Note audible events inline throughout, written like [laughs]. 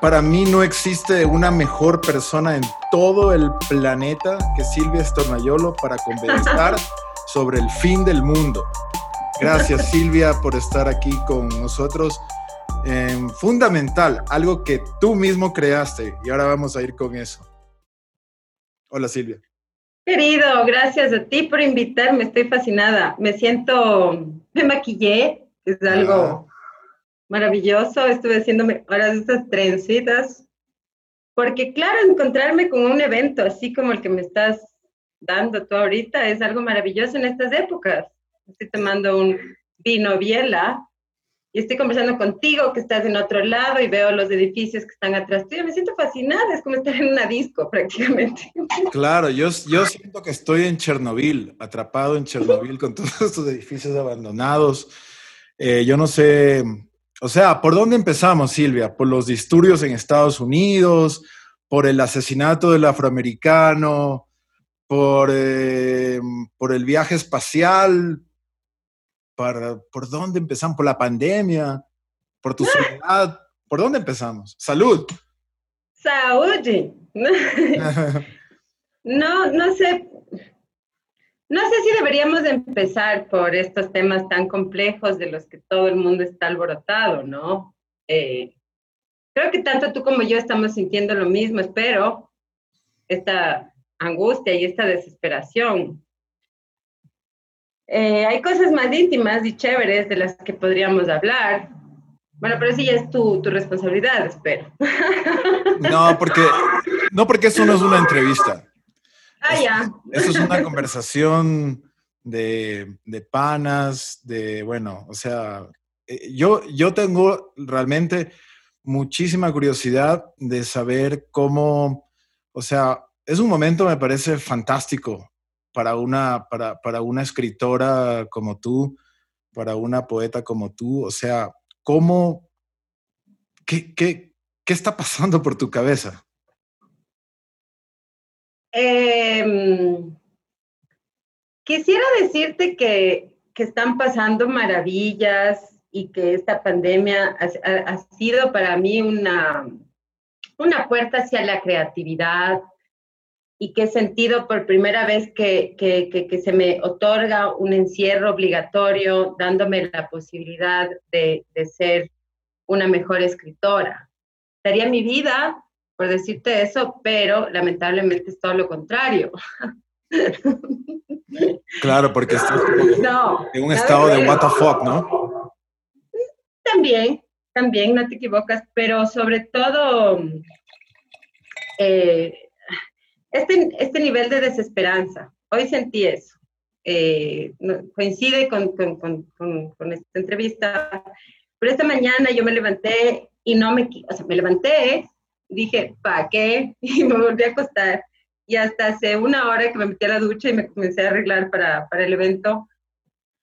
para mí no existe una mejor persona en todo el planeta que Silvia Estornayolo para conversar [laughs] sobre el fin del mundo. Gracias Silvia por estar aquí con nosotros. fundamental, algo que tú mismo creaste y ahora vamos a ir con eso. Hola Silvia. Querido, gracias a ti por invitarme, estoy fascinada. Me siento, me maquillé, es algo maravilloso. Estuve haciéndome ahora estas trencitas, porque claro, encontrarme con un evento así como el que me estás dando tú ahorita es algo maravilloso en estas épocas. Estoy tomando un vino biela y estoy conversando contigo que estás en otro lado y veo los edificios que están atrás tuyo. Me siento fascinada, es como estar en una disco prácticamente. [laughs] Claro, yo, yo siento que estoy en Chernobyl, atrapado en Chernobyl con todos estos edificios abandonados. Eh, yo no sé, o sea, ¿por dónde empezamos, Silvia? ¿Por los disturbios en Estados Unidos? ¿Por el asesinato del afroamericano? ¿Por, eh, por el viaje espacial? ¿Por dónde empezamos? ¿Por la pandemia? ¿Por tu soledad? ¿Por dónde empezamos? Salud. Salud. [laughs] [laughs] no, no sé. No sé si deberíamos empezar por estos temas tan complejos de los que todo el mundo está alborotado, ¿no? Eh, creo que tanto tú como yo estamos sintiendo lo mismo, espero, esta angustia y esta desesperación. Eh, hay cosas más íntimas y chéveres de las que podríamos hablar. Bueno, pero sí ya es tu, tu responsabilidad, espero. No, porque, no, porque eso no es una entrevista. Ah, ya. Eso es una [laughs] conversación de, de, panas, de, bueno, o sea, eh, yo, yo tengo realmente muchísima curiosidad de saber cómo, o sea, es un momento, me parece fantástico para una, para, para una escritora como tú, para una poeta como tú, o sea, cómo, qué, qué, qué está pasando por tu cabeza? Eh, quisiera decirte que, que, están pasando maravillas y que esta pandemia ha, sido para mí una, una puerta hacia la creatividad y que he sentido por primera vez que, que, que, se me otorga un encierro obligatorio dándome la posibilidad de, de ser una mejor escritora. Daría mi vida por decirte eso, pero lamentablemente es todo lo contrario. [laughs] Claro, porque estás [laughs] en un estado de what the fuck, ¿no? También, también, no te equivocas, pero sobre todo eh, este, este nivel de desesperanza. Hoy sentí eso. Eh, coincide con, con, con, con, esta entrevista, pero esta mañana yo me levanté y no me, o sea, me levanté dije, ¿para qué? [laughs] Y me volví a acostar. Y hasta hace una hora que me metí a la ducha y me comencé a arreglar para, para el evento,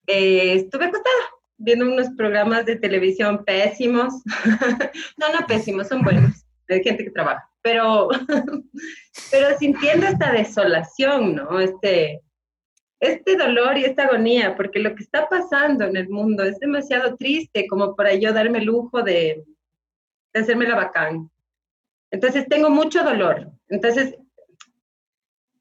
eh, estuve acostada viendo unos programas de televisión pésimos. [laughs] no, no pésimos, son buenos. Hay gente que trabaja. Pero, [laughs] pero sintiendo esta desolación, ¿no? Este, este dolor y esta agonía, porque lo que está pasando en el mundo es demasiado triste como para yo darme el lujo de, de hacerme la bacán. Entonces tengo mucho dolor. Entonces,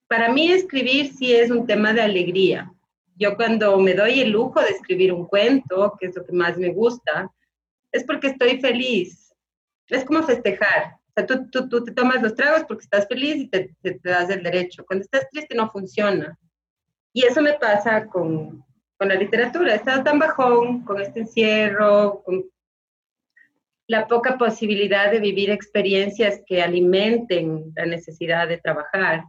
para mí escribir sí es un tema de alegría. Yo cuando me doy el lujo de escribir un cuento, que es lo que más me gusta, es porque estoy feliz. Es como festejar. O sea, tú, tú, tú te tomas los tragos porque estás feliz y te, te, das el derecho. Cuando estás triste no funciona. Y eso me pasa con, con la literatura. He estado tan bajón con este encierro, con la poca posibilidad de vivir experiencias que alimenten la necesidad de trabajar.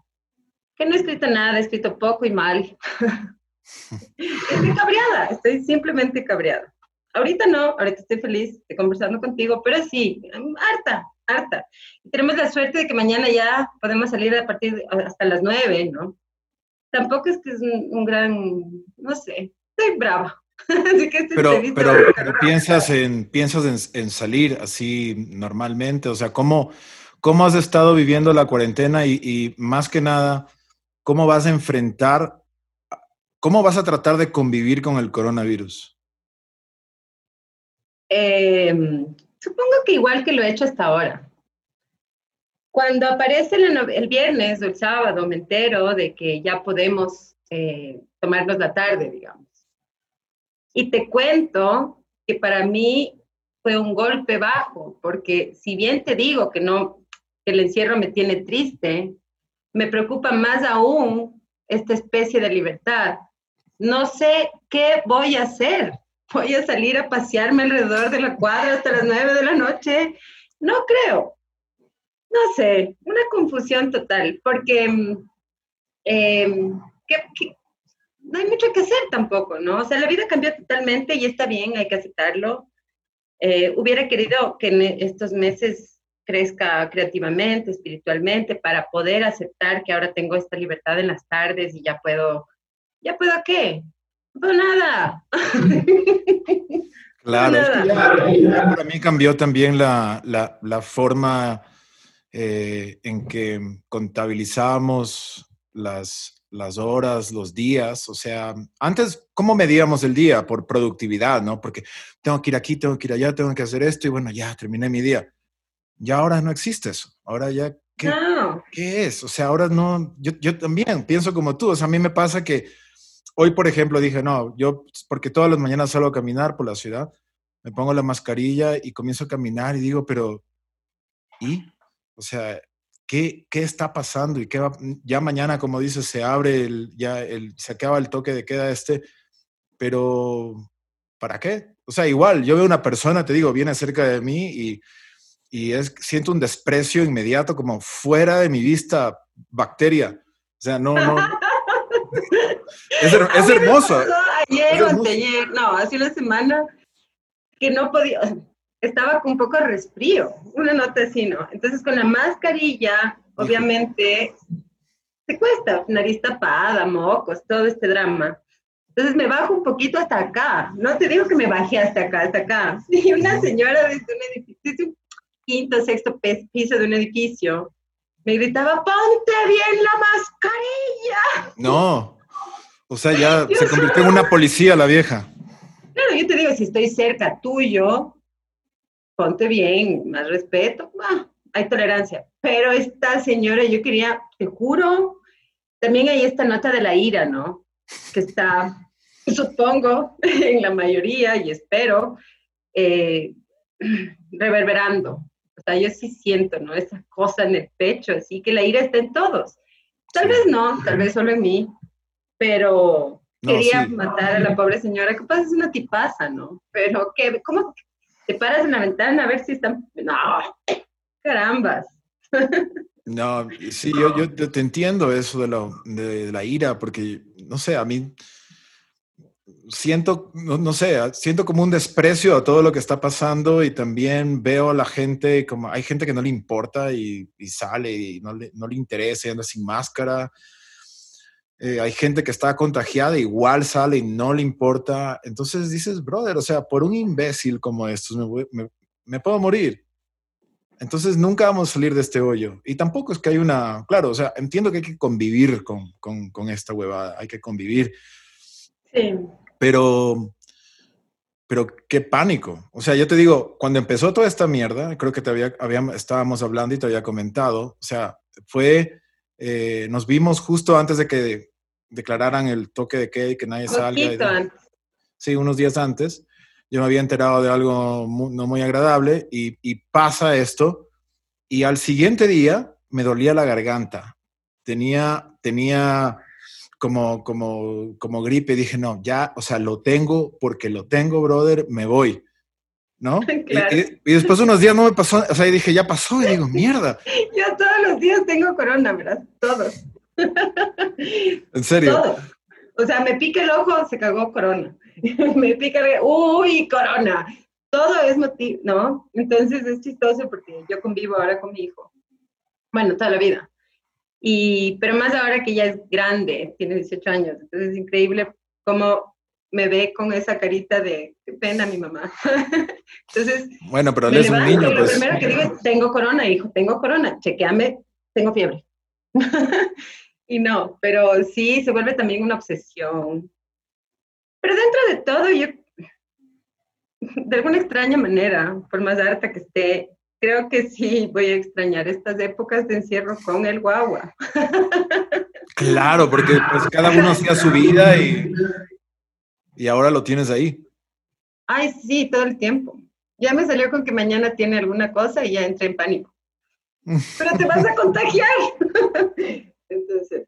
Que no he escrito nada, he escrito poco y mal. [laughs] estoy cabreada, estoy simplemente cabreada. Ahorita no, ahorita estoy feliz de conversando contigo, pero sí, harta, harta. Y tenemos la suerte de que mañana ya podemos salir a partir de, hasta las nueve, ¿no? Tampoco es que es un, un gran, no sé, estoy brava. [laughs] pero, pero, pero, piensas, en, piensas en, salir así normalmente, o sea, ¿cómo, ¿cómo has estado viviendo la cuarentena y, y, más que nada, cómo vas a enfrentar, cómo vas a tratar de convivir con el coronavirus? Eh, supongo que igual que lo he hecho hasta ahora. Cuando aparece el, viernes o el sábado, me entero de que ya podemos eh, tomarnos la tarde, digamos. Y te cuento que para mí fue un golpe bajo, porque si bien te digo que no, el encierro me tiene triste, me preocupa más aún esta especie de libertad. No sé qué voy a hacer. Voy a salir a pasearme alrededor de la cuadra hasta las nueve de la noche. No creo no sé, una confusión total, porque mm, em, no hay mucho que hacer tampoco, ¿no? O sea, la vida cambió totalmente y está bien, hay que aceptarlo. Eh, hubiera querido que en estos meses crezca creativamente, espiritualmente, para poder aceptar que ahora tengo esta libertad en las tardes y ya puedo, ¿ya puedo qué? No puedo [laughs] nada. Claro, para mí cambió también la, la, la forma eh, en que contabilizábamos las, las horas, los días, o sea, antes, ¿cómo medíamos el día? Por productividad, ¿no? Porque tengo que ir aquí, tengo que ir allá, tengo que hacer esto y bueno, ya terminé mi día. Ya ahora no existe eso. Ahora ya, ¿qué, ¿qué es? O sea, ahora no, yo, yo también pienso como tú, o sea, a mí me pasa que hoy, por ejemplo, dije, no, yo, porque todas las mañanas salgo a caminar por la ciudad, me pongo la mascarilla y comienzo a caminar y digo, pero, ¿y? O sea, ¿qué, qué está pasando? Y qué va, ya mañana, como dices, se abre, el, ya el, se acaba el toque de queda este, pero ¿para qué? O sea, igual, yo veo una persona, te digo, viene cerca de mí y, y es, siento un desprecio inmediato, como fuera de mi vista, bacteria. O sea, no, no. [laughs] es, es hermoso. Ayer o ayer, no, hace una semana que no podía, estaba con un poco de resfrío, una nota así, ¿no? Entonces con la mascarilla, obviamente, se cuesta, nariz tapada, mocos, todo este drama. Entonces me bajo un poquito hasta acá, no te digo que me bajé hasta acá, hasta acá. [laughs] Y una señora desde un edificio, un quinto, sexto piso de un edificio, me gritaba, ponte bien la mascarilla. No, o sea, ya [laughs] se convirtió en una policía la vieja. Claro, yo te digo, si estoy cerca tuyo, ponte bien, más respeto, hay tolerancia. Pero esta señora, yo quería, te juro, también hay esta nota de la ira, ¿no? Que está, [laughs] supongo, [laughs] en la mayoría, y espero, eh, [clears throat] reverberando. O sea, yo sí siento, ¿no? Esa cosa en el pecho, así que la ira está en todos. Tal vez no, tal vez solo en mí, pero quería matar a la pobre señora. ¿Qué pasa? Es una tipaza, ¿no? Pero, ¿qué, ¿cómo, te paras en la ventana a ver si están... No, carambas. No, sí, yo, yo te entiendo eso de, lo, de, la ira, porque, no sé, a mí siento, no, sé, siento como un desprecio a todo lo que está pasando y también veo a la gente, como hay gente que no le importa y, sale y no le, no le interesa y anda sin máscara. Eh, hay gente que está contagiada, igual sale y no le importa. Entonces dices, brother, o sea, por un imbécil como estos me, puedo morir. Entonces nunca vamos a salir de este hoyo. Y tampoco es que hay una, claro, o sea, entiendo que hay que convivir con, con, con esta huevada, hay que convivir. Sí. Pero, pero qué pánico. O sea, yo te digo, cuando empezó toda esta mierda, creo que te había, habíamos, estábamos hablando y te había comentado, o sea, fue, eh, nos vimos justo antes de que declararan el toque de queda y que nadie salga. Sí, unos días antes. Yo me había enterado de algo no muy agradable y, pasa esto. Y al siguiente día me dolía la garganta. Tenía, tenía como, como, como gripe. Dije, no, ya, o sea, lo tengo porque lo tengo, brother, me voy. ¿no? [laughs] Y, después unos días no me pasó, o sea, dije, ya pasó, y digo, mierda. [laughs] Yo todos los días tengo corona, ¿verdad? Todos. [laughs] ¿En serio? O sea, me pica el ojo, se cagó corona. [laughs] me pica, uy, corona. Todo es motivo, ¿no? Entonces es chistoso porque yo convivo ahora con mi hijo. Bueno, toda la vida. Y, pero más ahora que ya es grande, tiene 18 años. Entonces es increíble cómo me ve con esa carita de pena mi mamá. [laughs] Entonces. Bueno, pero él es un niño, pues. Lo primero que digo es: tengo corona, hijo, tengo corona, chequeame, tengo fiebre. Y no, pero sí se vuelve también una obsesión. Pero dentro de todo, yo, [laughs] de alguna extraña manera, por más harta que esté, creo que sí voy a extrañar estas épocas de encierro con el guagua. [laughs] Claro, porque pues cada uno hacía su vida y, y ahora lo tienes ahí. Ay, sí, todo el tiempo. Ya me salió con que mañana tiene alguna cosa y ya entré en pánico. [laughs] Pero te vas a contagiar. Entonces,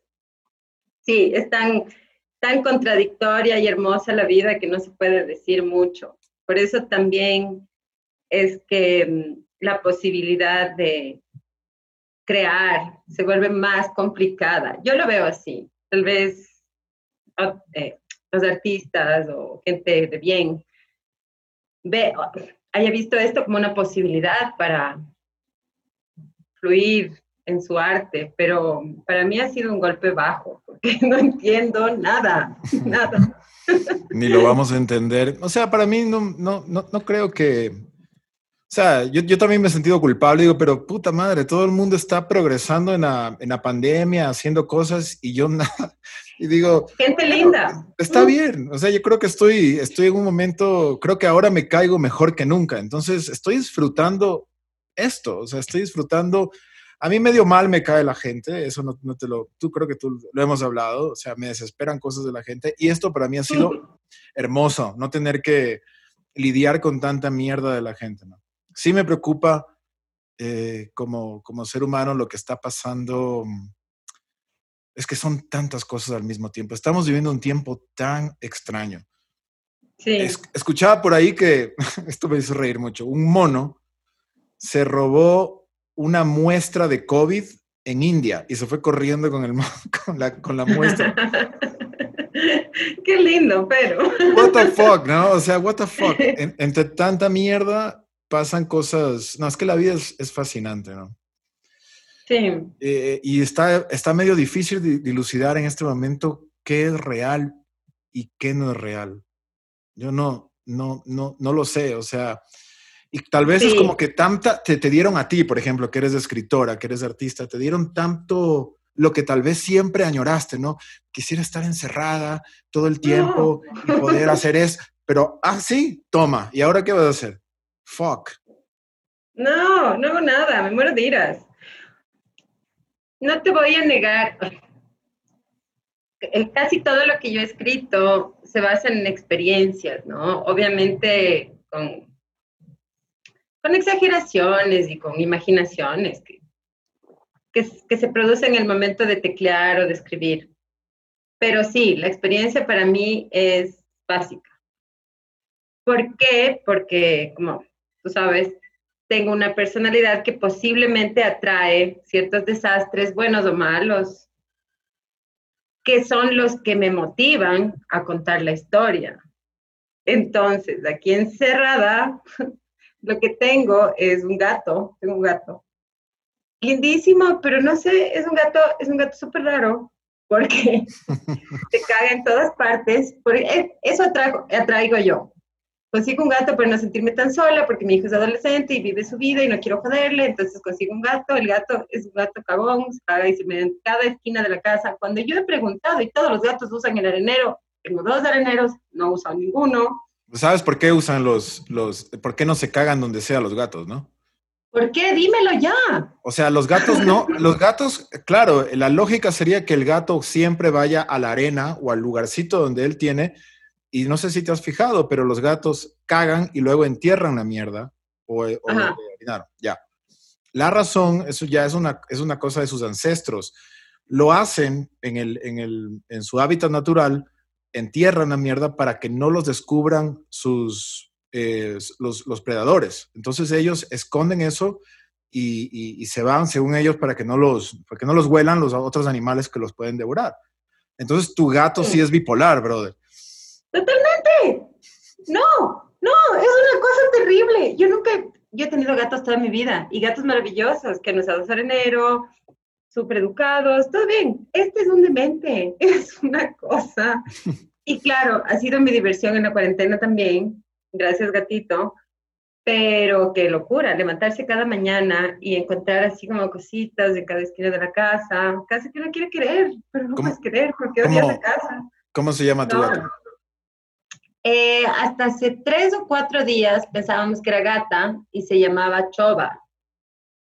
sí, es tan, tan contradictoria y hermosa la vida que no se puede decir mucho. Por eso también es que mm, la posibilidad de crear se vuelve más complicada. Yo lo veo así. Tal vez eh, los artistas o gente de bien ve, haya visto esto como una posibilidad para fluir en su arte, pero para mí ha sido un golpe bajo, porque [laughs] no entiendo nada, [laughs] nada. Ni lo vamos a entender. O sea, para mí no, no, no, no creo que... O sea, yo, yo, también me he sentido culpable, digo, pero puta madre, todo el mundo está progresando en la, en la pandemia, haciendo cosas y yo [laughs] nada. Y digo... Gente linda. Está bien, o sea, yo creo que estoy, estoy en un momento, creo que ahora me caigo mejor que nunca, entonces estoy disfrutando esto, o sea, estoy disfrutando a mí medio mal me cae la gente, eso no, no, te lo, tú creo que tú lo hemos hablado, o sea, me desesperan cosas de la gente y esto para mí ha sido [laughs] hermoso, no tener que lidiar con tanta mierda de la gente, ¿no? Sí me preocupa eh, como, como ser humano lo que está pasando, es que son tantas cosas al mismo tiempo, estamos viviendo un tiempo tan extraño. Sí. escuchaba por ahí que, [laughs] esto me hizo reír mucho, un mono se robó una muestra de COVID en India y se fue corriendo con, el, [laughs] con, la, con la muestra. [laughs] Qué lindo, pero. What the fuck, ¿no? O sea, what the fuck. [laughs] entre tanta mierda pasan cosas. No, es que la vida es, es fascinante, ¿no? Sí. Eh, y está, está medio difícil dilucidar en este momento qué es real y qué no es real. Yo no, no, no, no lo sé. O sea, y tal vez es como que tanta, te, te dieron a ti, por ejemplo, que eres escritora, que eres artista, te dieron tanto lo que tal vez siempre añoraste, ¿no? Quisiera estar encerrada todo el tiempo y poder hacer eso, pero, ah, sí, toma, ¿y ahora qué vas a hacer? Fuck. No, no hago nada, me muero de iras. No te voy a negar, casi todo lo que yo he escrito se basa en experiencias, ¿no? Obviamente con con exageraciones y con imaginaciones que, que, se producen en el momento de teclear o de escribir. Pero sí, la experiencia para mí es básica. ¿Por qué? Porque, como tú sabes, tengo una personalidad que posiblemente atrae ciertos desastres, buenos o malos, que son los que me motivan a contar la historia. Entonces, aquí encerrada, lo que tengo es un gato, tengo un gato. Lindísimo, pero no sé, es un gato, es un gato súper raro, porque [laughs] se caga en todas partes. Porque eso atraigo, atraigo yo. Consigo un gato para no sentirme tan sola, porque mi hijo es adolescente y vive su vida y no quiero joderle, entonces consigo un gato. El gato es un gato cagón, se caga y se me en cada esquina de la casa. Cuando yo he preguntado y todos los gatos usan el arenero, tengo dos areneros, no uso ninguno ¿Sabes por qué usan los, los, por qué no se cagan donde sea los gatos, no? ¿Por qué? Dímelo ya. O sea, los gatos no, [laughs] los gatos, claro, la lógica sería que el gato siempre vaya a la arena o al lugarcito donde él tiene, y no sé si te has fijado, pero los gatos cagan y luego entierran la mierda o, o ya. La razón, eso ya es una, es una cosa de sus ancestros. Lo hacen en, el, en, el, en su hábitat natural entierran la mierda para que no los descubran sus, eh, los, los, predadores. Entonces ellos esconden eso y, y, se van, según ellos, para que no los, para que no los huelan los otros animales que los pueden devorar. Entonces tu gato sí, es bipolar, brother. Totalmente. No, no, es una cosa terrible. Yo nunca, yo he tenido gatos toda mi vida y gatos maravillosos que nos dado arenero, súper educados, todo bien. Este es un demente, [laughs] es una cosa. Y claro, ha sido mi diversión en la cuarentena también, gracias gatito, pero qué locura, levantarse cada mañana y encontrar así como cositas de cada esquina de la casa, casi que no quiere creer, pero no puedes creer porque odias la casa. ¿Cómo se llama tu gato? Eh, hasta hace tres o cuatro días pensábamos que era gata y se llamaba Choba.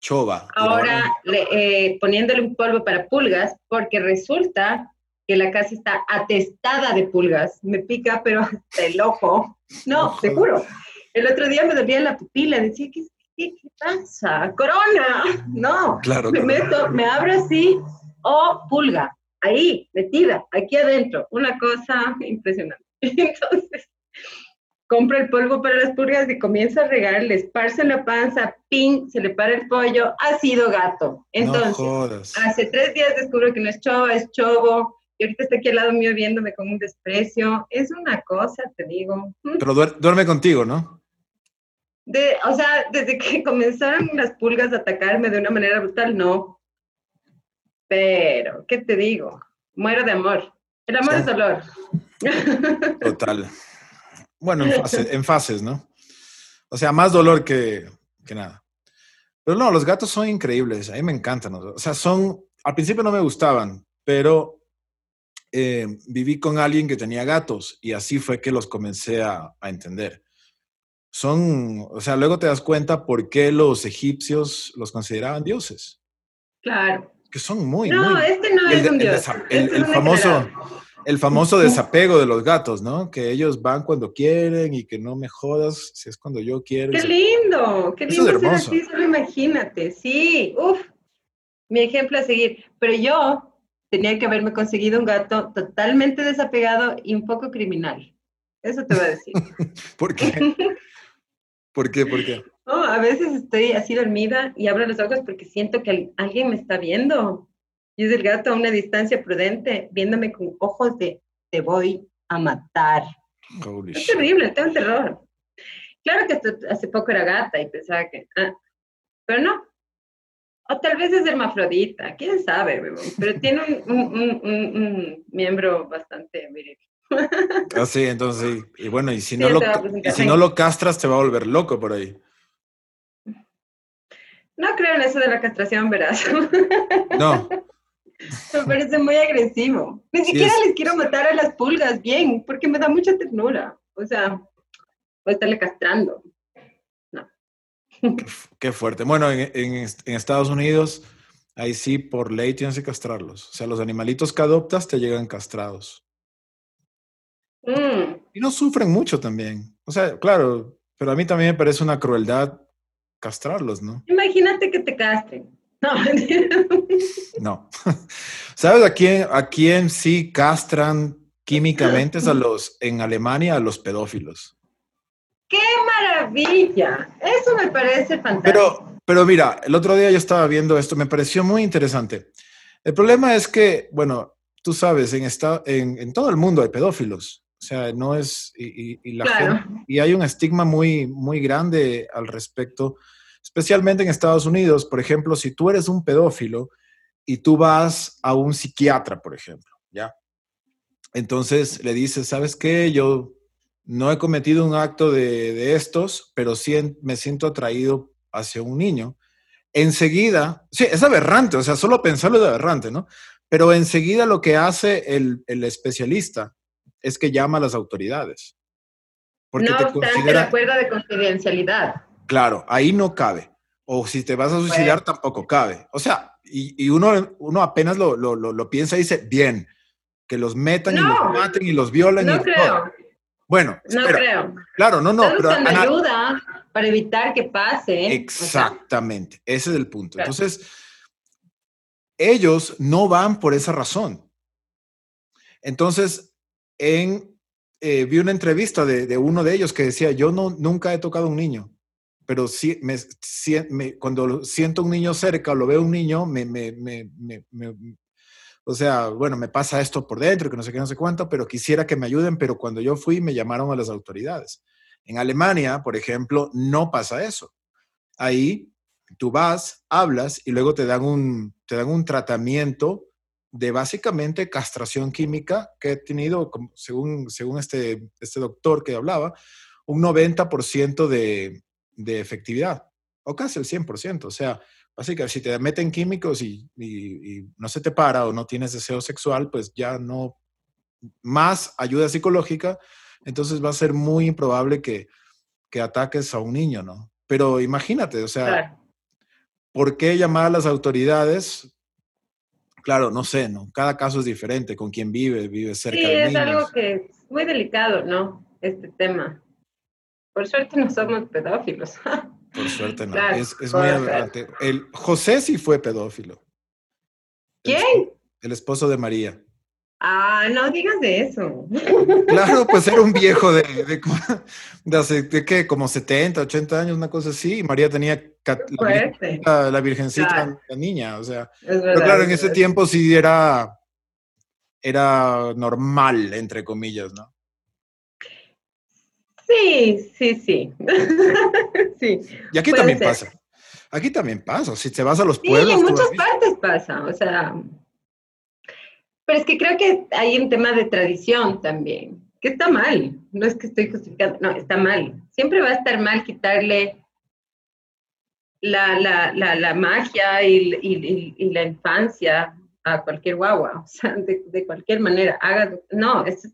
Chova. Ahora eh, poniéndole un polvo para pulgas, porque resulta que la casa está atestada de pulgas. Me pica, pero hasta el ojo. No, seguro. El otro día me dolía la pupila, decía, ¿qué, qué, pasa? ¡Corona! No, claro, me meto, me abro así, oh, pulga, ahí, metida, aquí adentro. Una cosa impresionante. [laughs] Entonces, compra el polvo para las pulgas y comienza a regar, le esparce la panza, pin, se le para el pollo, ha sido gato. Entonces, hace tres días descubro que no es chova, es chovo, y ahorita está aquí al lado mío viéndome con un desprecio. Es una cosa, te digo. Pero duerme contigo, ¿no? De, o sea, desde que [laughs] comenzaron las pulgas a atacarme de una manera brutal, no. Pero, ¿qué te digo? Muero de amor. El amor es dolor. [laughs] Total. Bueno, en, fases, ¿no? O sea, más dolor que, nada. Pero no, los gatos son increíbles, a mí me encantan. O sea, son, al principio no me gustaban, pero eh, viví con alguien que tenía gatos y así fue que los comencé a, entender. Son, o sea, luego te das cuenta por qué los egipcios los consideraban dioses. Claro. Que son muy, no, este no es un dios. El, este famoso, el famoso desapego de los gatos, ¿no? Que ellos van cuando quieren y que no me jodas si es cuando yo quiero. ¡Qué lindo! ¡Qué lindo ser así! Solo imagínate. Sí, uff, mi ejemplo a seguir. Pero yo tenía que haberme conseguido un gato totalmente desapegado y un poco criminal. Eso te voy a decir. [laughs] ¿Por qué? ¿Por qué? ¿Por qué? a veces estoy así dormida y abro los ojos porque siento que alguien me está viendo. Y es el gato a una distancia prudente, viéndome con ojos de te voy a matar. es terrible, tengo terror. Claro que hace poco era gata y pensaba que, ah, pero no. O tal vez es hermafrodita, quién sabe, pero tiene un, miembro bastante viril. [laughs] Ah, sí, entonces, y bueno, y si, no lo, y si no lo castras, te va a volver loco por ahí. No creo en eso de la castración, verás. No, [laughs] me parece muy agresivo. Ni siquiera les quiero matar a las pulgas bien, porque me da mucha ternura. O sea, voy a estarle castrando. No. Qué, fuerte. Bueno, en, Estados Unidos, ahí sí, por ley tienes que castrarlos. O sea, los animalitos que adoptas te llegan castrados. Mm. Y no sufren mucho también. O sea, claro, pero a mí también me parece una crueldad castrarlos, ¿no? Imagínate que te castren. No, [laughs] no. [laughs] ¿Sabes a quién, a quién sí castran químicamente? Es a los, en Alemania, a los pedófilos. ¡Qué maravilla! Eso me parece fantástico. Pero, pero mira, el otro día yo estaba viendo esto, me pareció muy interesante. El problema es que, bueno, tú sabes, en, esta, en, todo el mundo hay pedófilos. O sea, no es. Y, la y hay un estigma muy, muy grande al respecto especialmente en Estados Unidos. Por ejemplo, si tú eres un pedófilo y tú vas a un psiquiatra, por ejemplo, ¿ya? Entonces le dices, ¿sabes qué? Yo no he cometido un acto de, estos, pero sí me siento atraído hacia un niño. Enseguida, sí, es aberrante, o sea, solo pensarlo es aberrante, ¿no? Pero enseguida lo que hace el, especialista es que llama a las autoridades. Porque no obstante, la cuerda de confidencialidad. Claro, ahí no cabe. O si te vas a suicidar, tampoco cabe. O sea, y, uno, uno apenas lo, lo, lo, piensa y dice, bien, que los metan y los maten y los violen. No creo. Bueno, no creo. Claro, no, no. pero ayuda para evitar que pase. Exactamente, ese es el punto. Entonces, ellos no van por esa razón. Entonces, en, eh, vi una entrevista de, de, uno de ellos que decía, yo no, nunca he tocado a un niño pero sí, me, cuando siento un niño cerca o lo veo un niño, me, me, o sea, bueno, me pasa esto por dentro, que no sé qué, no sé cuánto, pero quisiera que me ayuden, pero cuando yo fui me llamaron a las autoridades. En Alemania, por ejemplo, no pasa eso. Ahí tú vas, hablas y luego te dan un, te dan un tratamiento de básicamente castración química que he tenido, según, según este, este doctor que hablaba, un 90% de, de efectividad, o casi el 100%. O sea, básicamente, si te meten químicos y, no se te para o no tienes deseo sexual, pues ya no, más ayuda psicológica, entonces va a ser muy improbable que, que ataques a un niño, ¿no? Pero imagínate, o sea, ¿por qué llamar a las autoridades? Claro, no sé, ¿no? Cada caso es diferente, con quién vive, vive cerca sí, de es algo que es muy delicado, ¿no? Este tema. Por suerte no somos pedófilos. [laughs] Por suerte no. es, muy adelante. El José sí fue pedófilo. ¿Quién? El esposo de María. Ah, no digas de eso. Claro, pues era un viejo de, [laughs] de, hace, de qué, como 70, 80 años, una cosa así. Y María tenía la, la, virgencita, la niña, o sea. pero claro, en ese tiempo sí era, era normal, entre comillas, ¿no? Sí, sí, sí. [laughs] sí. Y aquí también pasa. Aquí también pasa. Si te vas a los pueblos. Sí, en muchas partes pasa. O sea, pero es que creo que hay un tema de tradición también, que está mal. No es que estoy justificando, no, está mal. Siempre va a estar mal quitarle la, la, la, la magia y, y, y, la infancia a cualquier guagua, o sea, de, de cualquier manera. Haga, no, es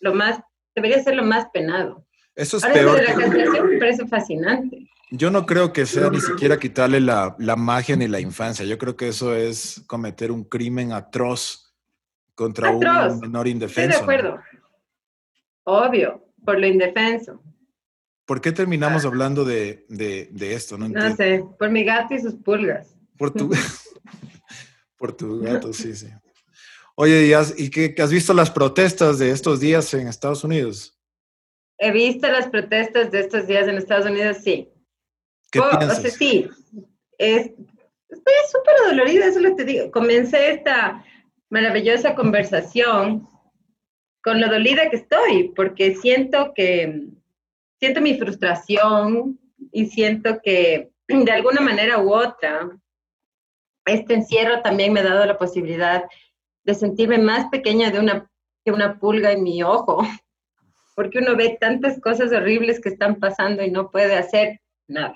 lo más, debería ser lo más penado. Eso es peor. la castración me parece fascinante. Yo no creo que sea ni siquiera quitarle la, la, magia ni la infancia. Yo creo que eso es cometer un crimen atroz contra un menor indefenso. Estoy de acuerdo. Obvio, por lo indefenso. ¿Por qué terminamos hablando de, de, de esto? No, no, sé, por mi gato y sus pulgas. Por tu, [laughs] por tu gato, sí, sí. Oye, ¿y, has, y qué, has visto las protestas de estos días en Estados Unidos? He visto las protestas de estos días en Estados Unidos, sí. ¿Qué piensas? O sea, sí. Es, estoy súper dolorida, eso lo te digo. Comencé esta maravillosa conversación con lo dolida que estoy, porque siento que, siento mi frustración y siento que de alguna manera u otra, este encierro también me ha dado la posibilidad de sentirme más pequeña de una, que una pulga en mi ojo, porque uno ve tantas cosas horribles que están pasando y no puede hacer nada.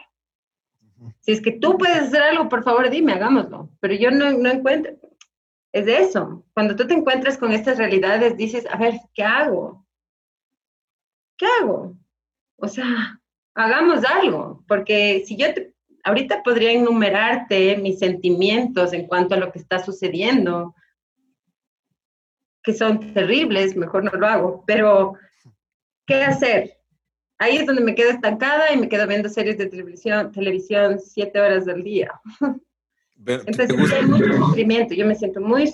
Si es que tú puedes hacer algo, por favor dime, hagámoslo, pero yo no, no encuentro, es eso. Cuando tú te encuentras con estas realidades, dices, a ver, ¿qué hago? ¿Qué hago? O sea, hagamos algo, porque si yo te, ahorita podría enumerarte mis sentimientos en cuanto a lo que está sucediendo, que son terribles, mejor no lo hago, pero ¿qué hacer? Ahí es donde me quedo estancada y me quedo viendo series de televisión, televisión siete horas del día. [laughs] Entonces hay mucho sufrimiento, yo me siento muy,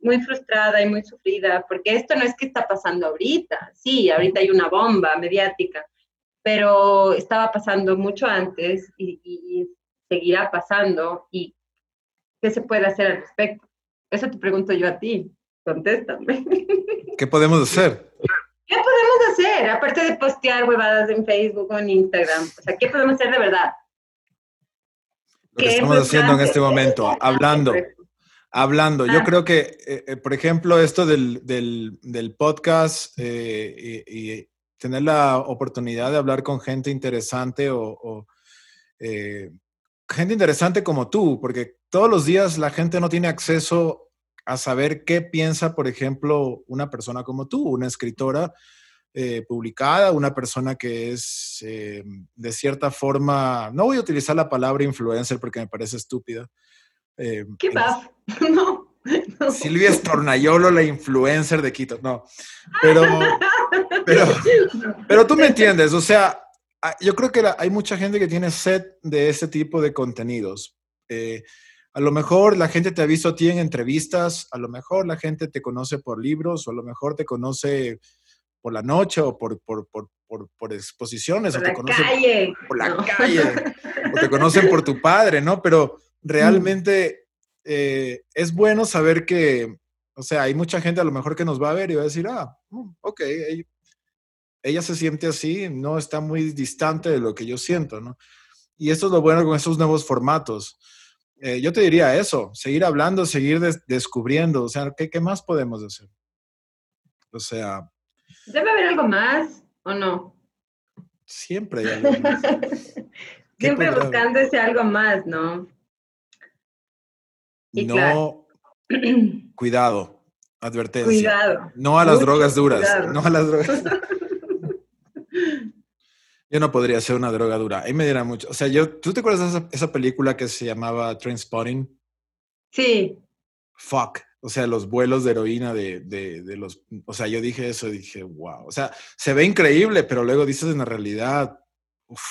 muy frustrada y muy sufrida, porque esto no es que está pasando ahorita, sí, ahorita hay una bomba mediática, pero estaba pasando mucho antes y, y seguirá pasando, y ¿qué se puede hacer al respecto? Eso te pregunto yo a ti, contéstame. ¿Qué podemos hacer? [laughs] ¿Qué podemos hacer? Aparte de postear huevadas en Facebook o en Instagram, o sea, ¿qué podemos hacer de verdad? lo que estamos haciendo en este momento, hablando. Hablando, yo ah. creo que, eh, eh, por ejemplo, esto del, del, del podcast eh, y, tener la oportunidad de hablar con gente interesante o, o gente interesante como tú, porque todos los días la gente no tiene acceso a saber qué piensa, por ejemplo, una persona como tú, una escritora eh, publicada, una persona que es eh, de cierta forma, no voy a utilizar la palabra influencer porque me parece estúpida. Eh, ¿Qué pasa? [laughs] No, Silvia Estornayolo, la influencer de Quito, no. Pero, [laughs] pero, pero tú me entiendes, o sea, ah, yo creo que hay mucha gente que tiene sed de ese tipo de contenidos. A lo mejor la gente te ha visto a ti en entrevistas, a lo mejor la gente te conoce por libros, o a lo mejor te conoce por la noche o por, por, por, por exposiciones. Por o te la conocen calle. Por la calle. [laughs] o te conocen por tu padre, ¿no? Pero realmente eh, es bueno saber que, o sea, hay mucha gente a lo mejor que nos va a ver y va a decir, ah, mm, ok, ella, se siente así, no está muy distante de lo que yo siento, ¿no? Y esto es lo bueno con estos nuevos formatos. Eh, yo te diría eso, seguir hablando, seguir descubriendo, o sea, ¿qué, ¿qué, más podemos hacer? O sea, ¿Debe haber algo más o no? Siempre hay algo más. [laughs] Siempre buscando ese algo más, ¿no? no, [clears throat] cuidado, advertencia. Cuidado. No a las drogas duras, no a las drogas. [laughs] Yo no podría ser una droga dura. Ahí me diera mucho. O sea, yo, ¿tú te acuerdas de esa, esa película que se llamaba Trainspotting? Sí. Fuck. O sea, los vuelos de heroína de, de, de, los... O sea, yo dije eso y dije, wow. O sea, se ve increíble, pero luego dices en la realidad... Uf,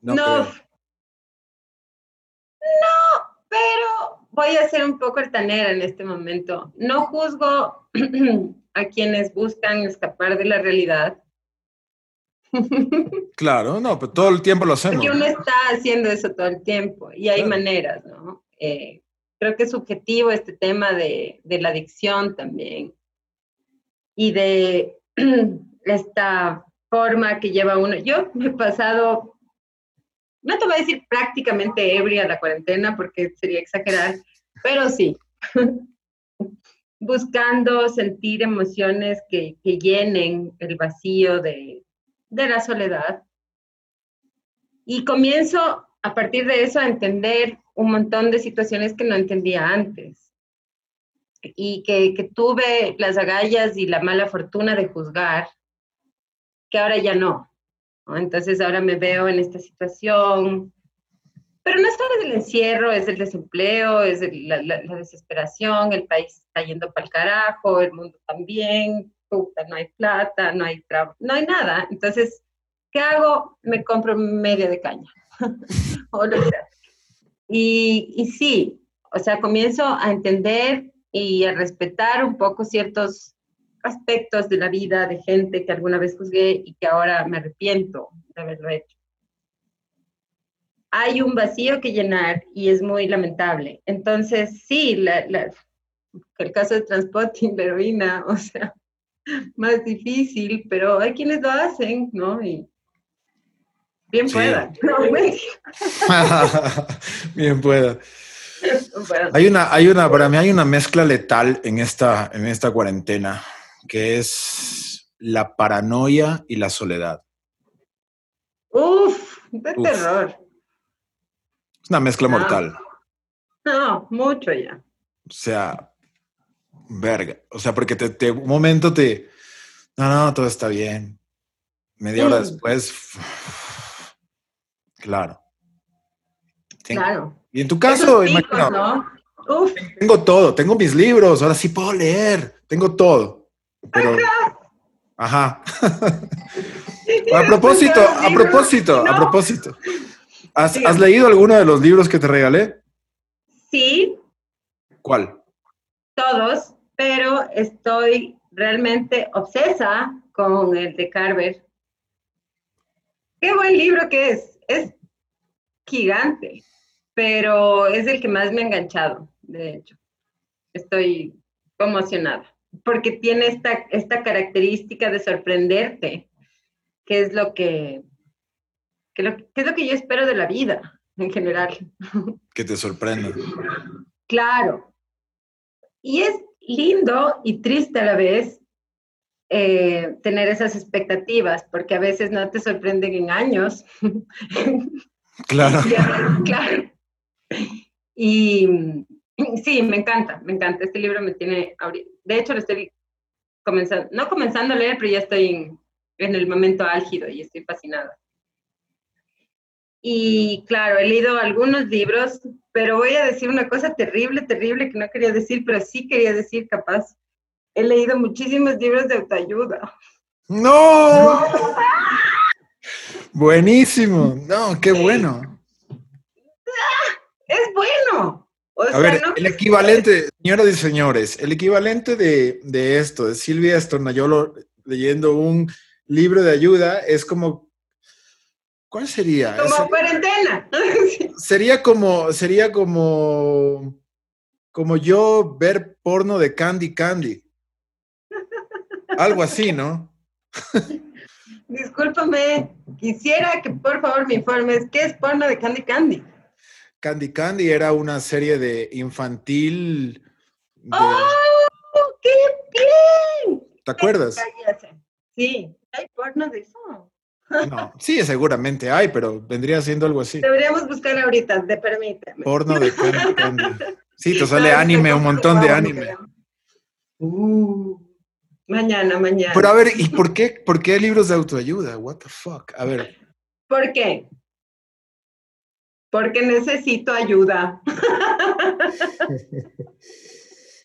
no. No. no, pero voy a ser un poco altanera en este momento. No juzgo [clears throat] a quienes buscan escapar de la realidad. [laughs] Claro, no, pero todo el tiempo lo hacemos. Porque uno está haciendo eso todo el tiempo y hay claro. maneras, ¿no? Eh, creo que es subjetivo este tema de, de la adicción también y de [clears throat] esta forma que lleva uno. Yo me he pasado, no te voy a decir prácticamente ebria la cuarentena porque sería exagerar, pero sí, [laughs] buscando sentir emociones que, que llenen el vacío de, de la soledad. Y comienzo a partir de eso a entender un montón de situaciones que no entendía antes y que, que, tuve las agallas y la mala fortuna de juzgar, que ahora ya no. ¿no? Entonces ahora me veo en esta situación, pero no es solo del encierro, es el desempleo, es el, la, la, desesperación, el país está yendo para el carajo, el mundo también, no hay plata, no hay trabajo, no hay nada. Entonces, ¿qué hago? Me compro medio de caña. [laughs] Y, y sí, o sea, comienzo a entender y a respetar un poco ciertos aspectos de la vida de gente que alguna vez juzgué y que ahora me arrepiento de haberlo hecho. Hay un vacío que llenar y es muy lamentable. Entonces, sí, la, la, el caso de transporte de heroína, [laughs] o sea, [laughs] más difícil, pero hay quienes lo hacen, ¿no? Y bien sí. pueda. [laughs] No, [laughs] bien pueda. Hay una, hay una, para mí hay una mezcla letal en esta, en esta cuarentena, que es la paranoia y la soledad. Uf, de Uf. terror. Es una mezcla no. mortal. No, mucho ya. O sea, verga. O sea, porque te, te, un momento te. No, no, todo está bien. Media hora después. Claro. Tengo, claro. Y en tu caso, imagino, ¿no? Uf. tengo todo, tengo mis libros, ahora sí puedo leer, tengo todo. Pero, ajá. [laughs] a propósito, a propósito, no. a propósito. ¿Has, sí. ¿Has leído alguno de los libros que te regalé? Sí. ¿Cuál? Todos, pero estoy realmente obsesa con el de Carver. Qué buen libro que es. Es gigante, pero es el que más me ha enganchado, de hecho. Estoy conmocionada, porque tiene esta, esta característica de sorprenderte, que es lo que, que, lo, que es lo que yo espero de la vida en general. Que te sorprenda. Claro. Y es lindo y triste a la vez eh, tener esas expectativas, porque a veces no te sorprenden en años. [laughs] Claro. [laughs] claro. Y sí, me encanta, me encanta. Este libro me tiene, de hecho lo estoy comenzando, no comenzando a leer, pero ya estoy en, en el momento álgido y estoy fascinada. Y claro, he leído algunos libros, pero voy a decir una cosa terrible, terrible que no quería decir, pero sí quería decir capaz. He leído muchísimos libros de autoayuda. [laughs] ¡No! [laughs] Buenísimo. No, qué bueno. [laughs] Es bueno. O a sea, ver, no... el equivalente, señoras y señores, el equivalente de, de esto, de Silvia Estornayolo leyendo un libro de ayuda, es como ¿Cuál sería? Como sería, cuarentena. [laughs] sería como, sería como, como yo ver porno de Candy Candy. Algo así, ¿no? [laughs] Discúlpame, quisiera que por favor me informes, ¿qué es porno de Candy Candy? Candy Candy era una serie de infantil. De... ¡Oh, qué bien! ¿Te acuerdas? Sí, hay porno de eso. No, sí, seguramente hay, pero vendría siendo algo así. Deberíamos buscar ahorita, te permíteme. Porno de Candy. Sí, te sale anime, un montón de anime. Uh, Mañana, mañana. Pero a ver, ¿y por qué, por qué libros de autoayuda? What the fuck? A ver. ¿Por qué? Porque necesito ayuda. [laughs]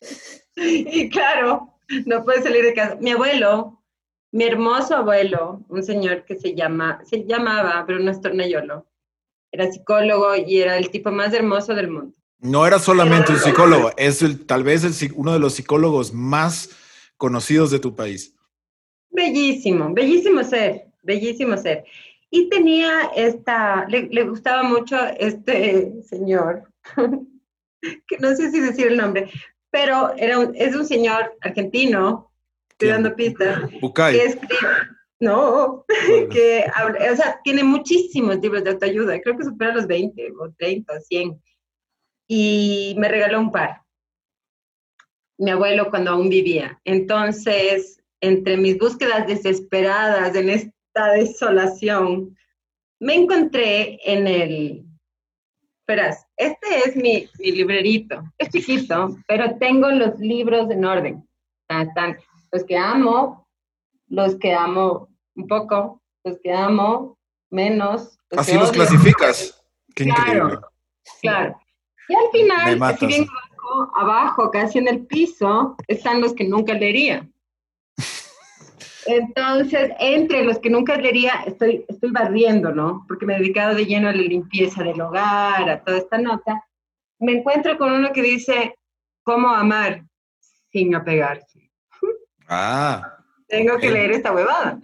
[laughs] y claro, no puede salir de casa. Mi abuelo, mi hermoso abuelo, un señor que se llama, se llamaba Bruno Stornayolo, era psicólogo y era el tipo más hermoso del mundo. No era solamente un psicólogo, es el, tal vez el, uno de los psicólogos más conocidos de tu país. Bellísimo, bellísimo ser, bellísimo ser. Y tenía esta, le, le gustaba mucho este señor, [laughs] que no sé si decir el nombre, pero era un, es un señor argentino, estoy dando pistas, Bucay. que escribe, no, que o sea, tiene muchísimos libros de autoayuda, creo que supera los 20 o 30 o 100, y me regaló un par. Mi abuelo cuando aún vivía. Entonces, entre mis búsquedas desesperadas en esta desolación, me encontré en el Verás, este es mi, mi, librerito. Es chiquito, pero tengo los libros en orden. Están los que amo, los que amo un poco, los que amo menos. Así los clasificas. [laughs] Qué claro, increíble. Claro. Y al final, así bien abajo, abajo, casi en el piso, están los que nunca leería. Entonces, entre los que nunca leería, estoy, estoy barriendo, ¿no? Porque me he dedicado de lleno a la limpieza del hogar, a toda esta nota. Me encuentro con uno que dice, ¿cómo amar sin apegarse? Ah. Tengo que leer esta huevada.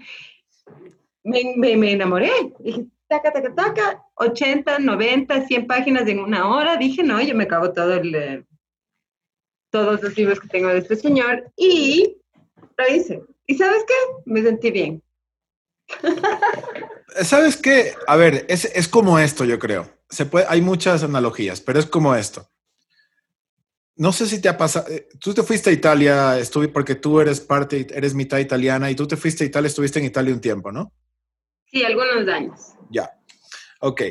Me, me, me enamoré. Dije, taca, taca, taca, 80, 90, 100 páginas en una hora. Dije, no, yo me acabo todo el, eh, todos los libros que tengo de este señor y lo hice. ¿Y sabes qué? Me sentí bien. [laughs] ¿Sabes qué? A ver, es, es, como esto, yo creo. Se puede, hay muchas analogías, pero es como esto. No sé si te ha pasado. Tú te fuiste a Italia, estuve porque tú eres parte, eres mitad italiana y tú te fuiste a Italia, estuviste en Italia un tiempo, ¿no? Sí, algunos años. Ya. Ok.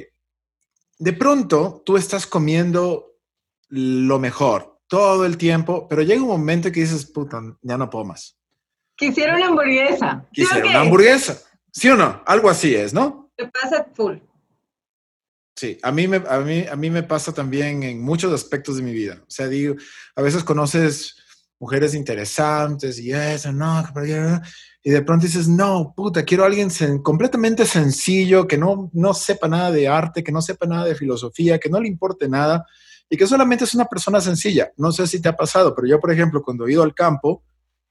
De pronto tú estás comiendo lo mejor todo el tiempo, pero llega un momento que dices, puta, ya no puedo más. Quisiera una hamburguesa. Quisiera ¿Sí una hamburguesa. ¿Sí o no? Algo así es, ¿no? Te pasa full. Sí, a mí, me, a, mí, a mí me pasa también en muchos aspectos de mi vida. O sea, digo, a veces conoces mujeres interesantes y eso, no, y de pronto dices, no, puta, quiero a alguien sen completamente sencillo, que no, no sepa nada de arte, que no sepa nada de filosofía, que no le importe nada y que solamente es una persona sencilla. No sé si te ha pasado, pero yo, por ejemplo, cuando he ido al campo,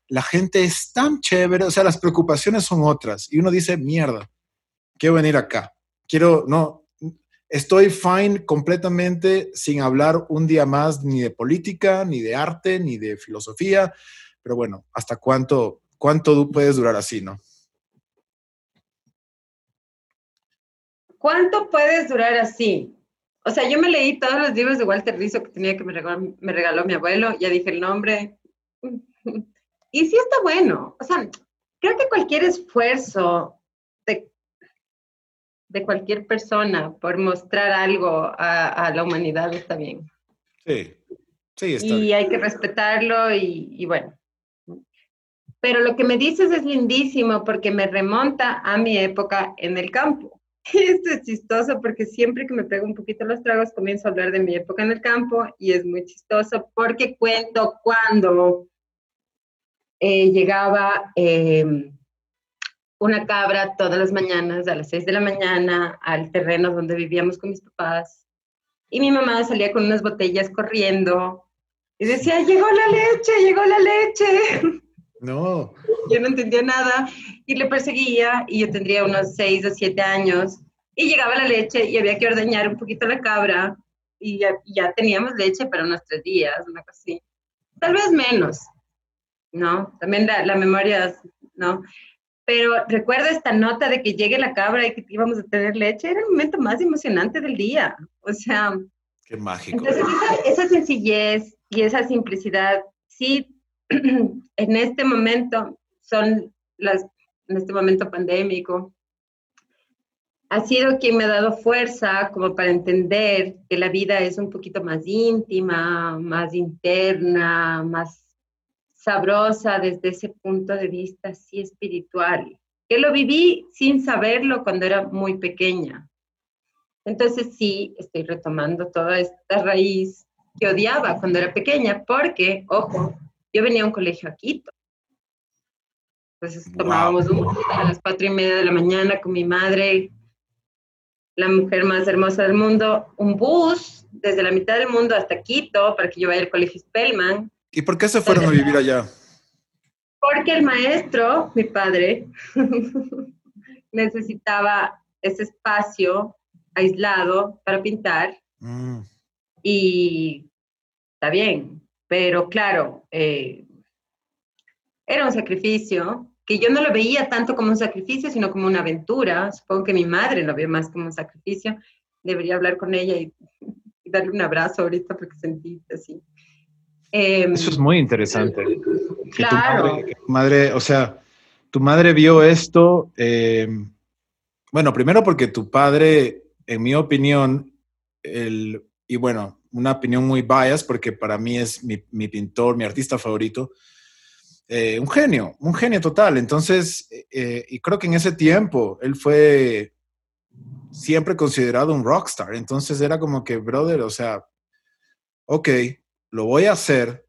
la gente es tan chévere, o sea, las preocupaciones son otras. Y uno dice, mierda, quiero venir acá. Quiero, no, estoy fine completamente sin hablar un día más ni de política, ni de arte, ni de filosofía. Pero bueno, ¿hasta cuánto, cuánto puedes durar así, no? ¿Cuánto puedes durar así? O sea, yo me leí todos los libros de Walter Rizzo que tenía que me regaló, me regaló mi abuelo, ya dije el nombre. [laughs] Y sí está bueno. O sea, creo que cualquier esfuerzo de cualquier persona por mostrar algo a, a, la humanidad está bien. Sí, sí, está Y bien. hay que respetarlo y, y bueno. Pero lo que me dices es lindísimo porque me remonta a mi época en el campo. [laughs] Esto es chistoso porque siempre que me pego un poquito los tragos comienzo a hablar de mi época en el campo y es muy chistoso porque cuento cuando eh, llegaba eh, una cabra todas las mañanas, a las 6 de la mañana, al terreno donde vivíamos con mis papás. Y mi mamá salía con unas botellas corriendo y decía, llegó la leche, llegó la leche. No. [laughs] Yo no entendía nada y le perseguía y yo tendría unos 6 o 7 años y llegaba la leche y había que ordeñar un poquito la cabra y ya, ya teníamos leche para unos tres días, una cosa así. Tal vez menos, ¿no? También la, la, memoria, ¿no? Pero recuerdo esta nota de que llegue la cabra y que íbamos a tener leche, era el momento más emocionante del día. O sea... Qué mágico. Entonces, esa, esa sencillez y esa simplicidad, sí, [clears throat] en este momento son las, en este momento pandémico, ha sido quien me ha dado fuerza como para entender que la vida es un poquito más íntima, más interna, más sabrosa desde ese punto de vista así espiritual, que lo viví sin saberlo cuando era muy pequeña. Entonces sí, estoy retomando toda esta raíz que odiaba cuando era pequeña, porque, ojo, yo venía a un colegio a Quito. Entonces tomábamos un a las cuatro y media de la mañana con mi madre, la mujer más hermosa del mundo, un bus desde la mitad del mundo hasta Quito para que yo vaya al colegio Spellman. ¿Y por qué se fueron a vivir allá? Porque el maestro, mi padre, [laughs] necesitaba ese espacio aislado para pintar. Mm. Y está bien, pero claro, eh, era un sacrificio que yo no lo veía tanto como un sacrificio, sino como una aventura. Supongo que mi madre lo vio más como un sacrificio. Debería hablar con ella y, [laughs] darle un abrazo ahorita porque sentí así. Em, Eso es muy interesante. claro. tu madre, o sea, tu madre vio esto, em, bueno, primero porque tu padre, en mi opinión, el, y bueno, una opinión muy bias porque para mí es mi, mi pintor, mi artista favorito, eh, un genio, un genio total. Entonces, eh, y creo que en ese tiempo él fue siempre considerado un rockstar. Entonces era como que, brother, o sea, ok, lo voy a hacer,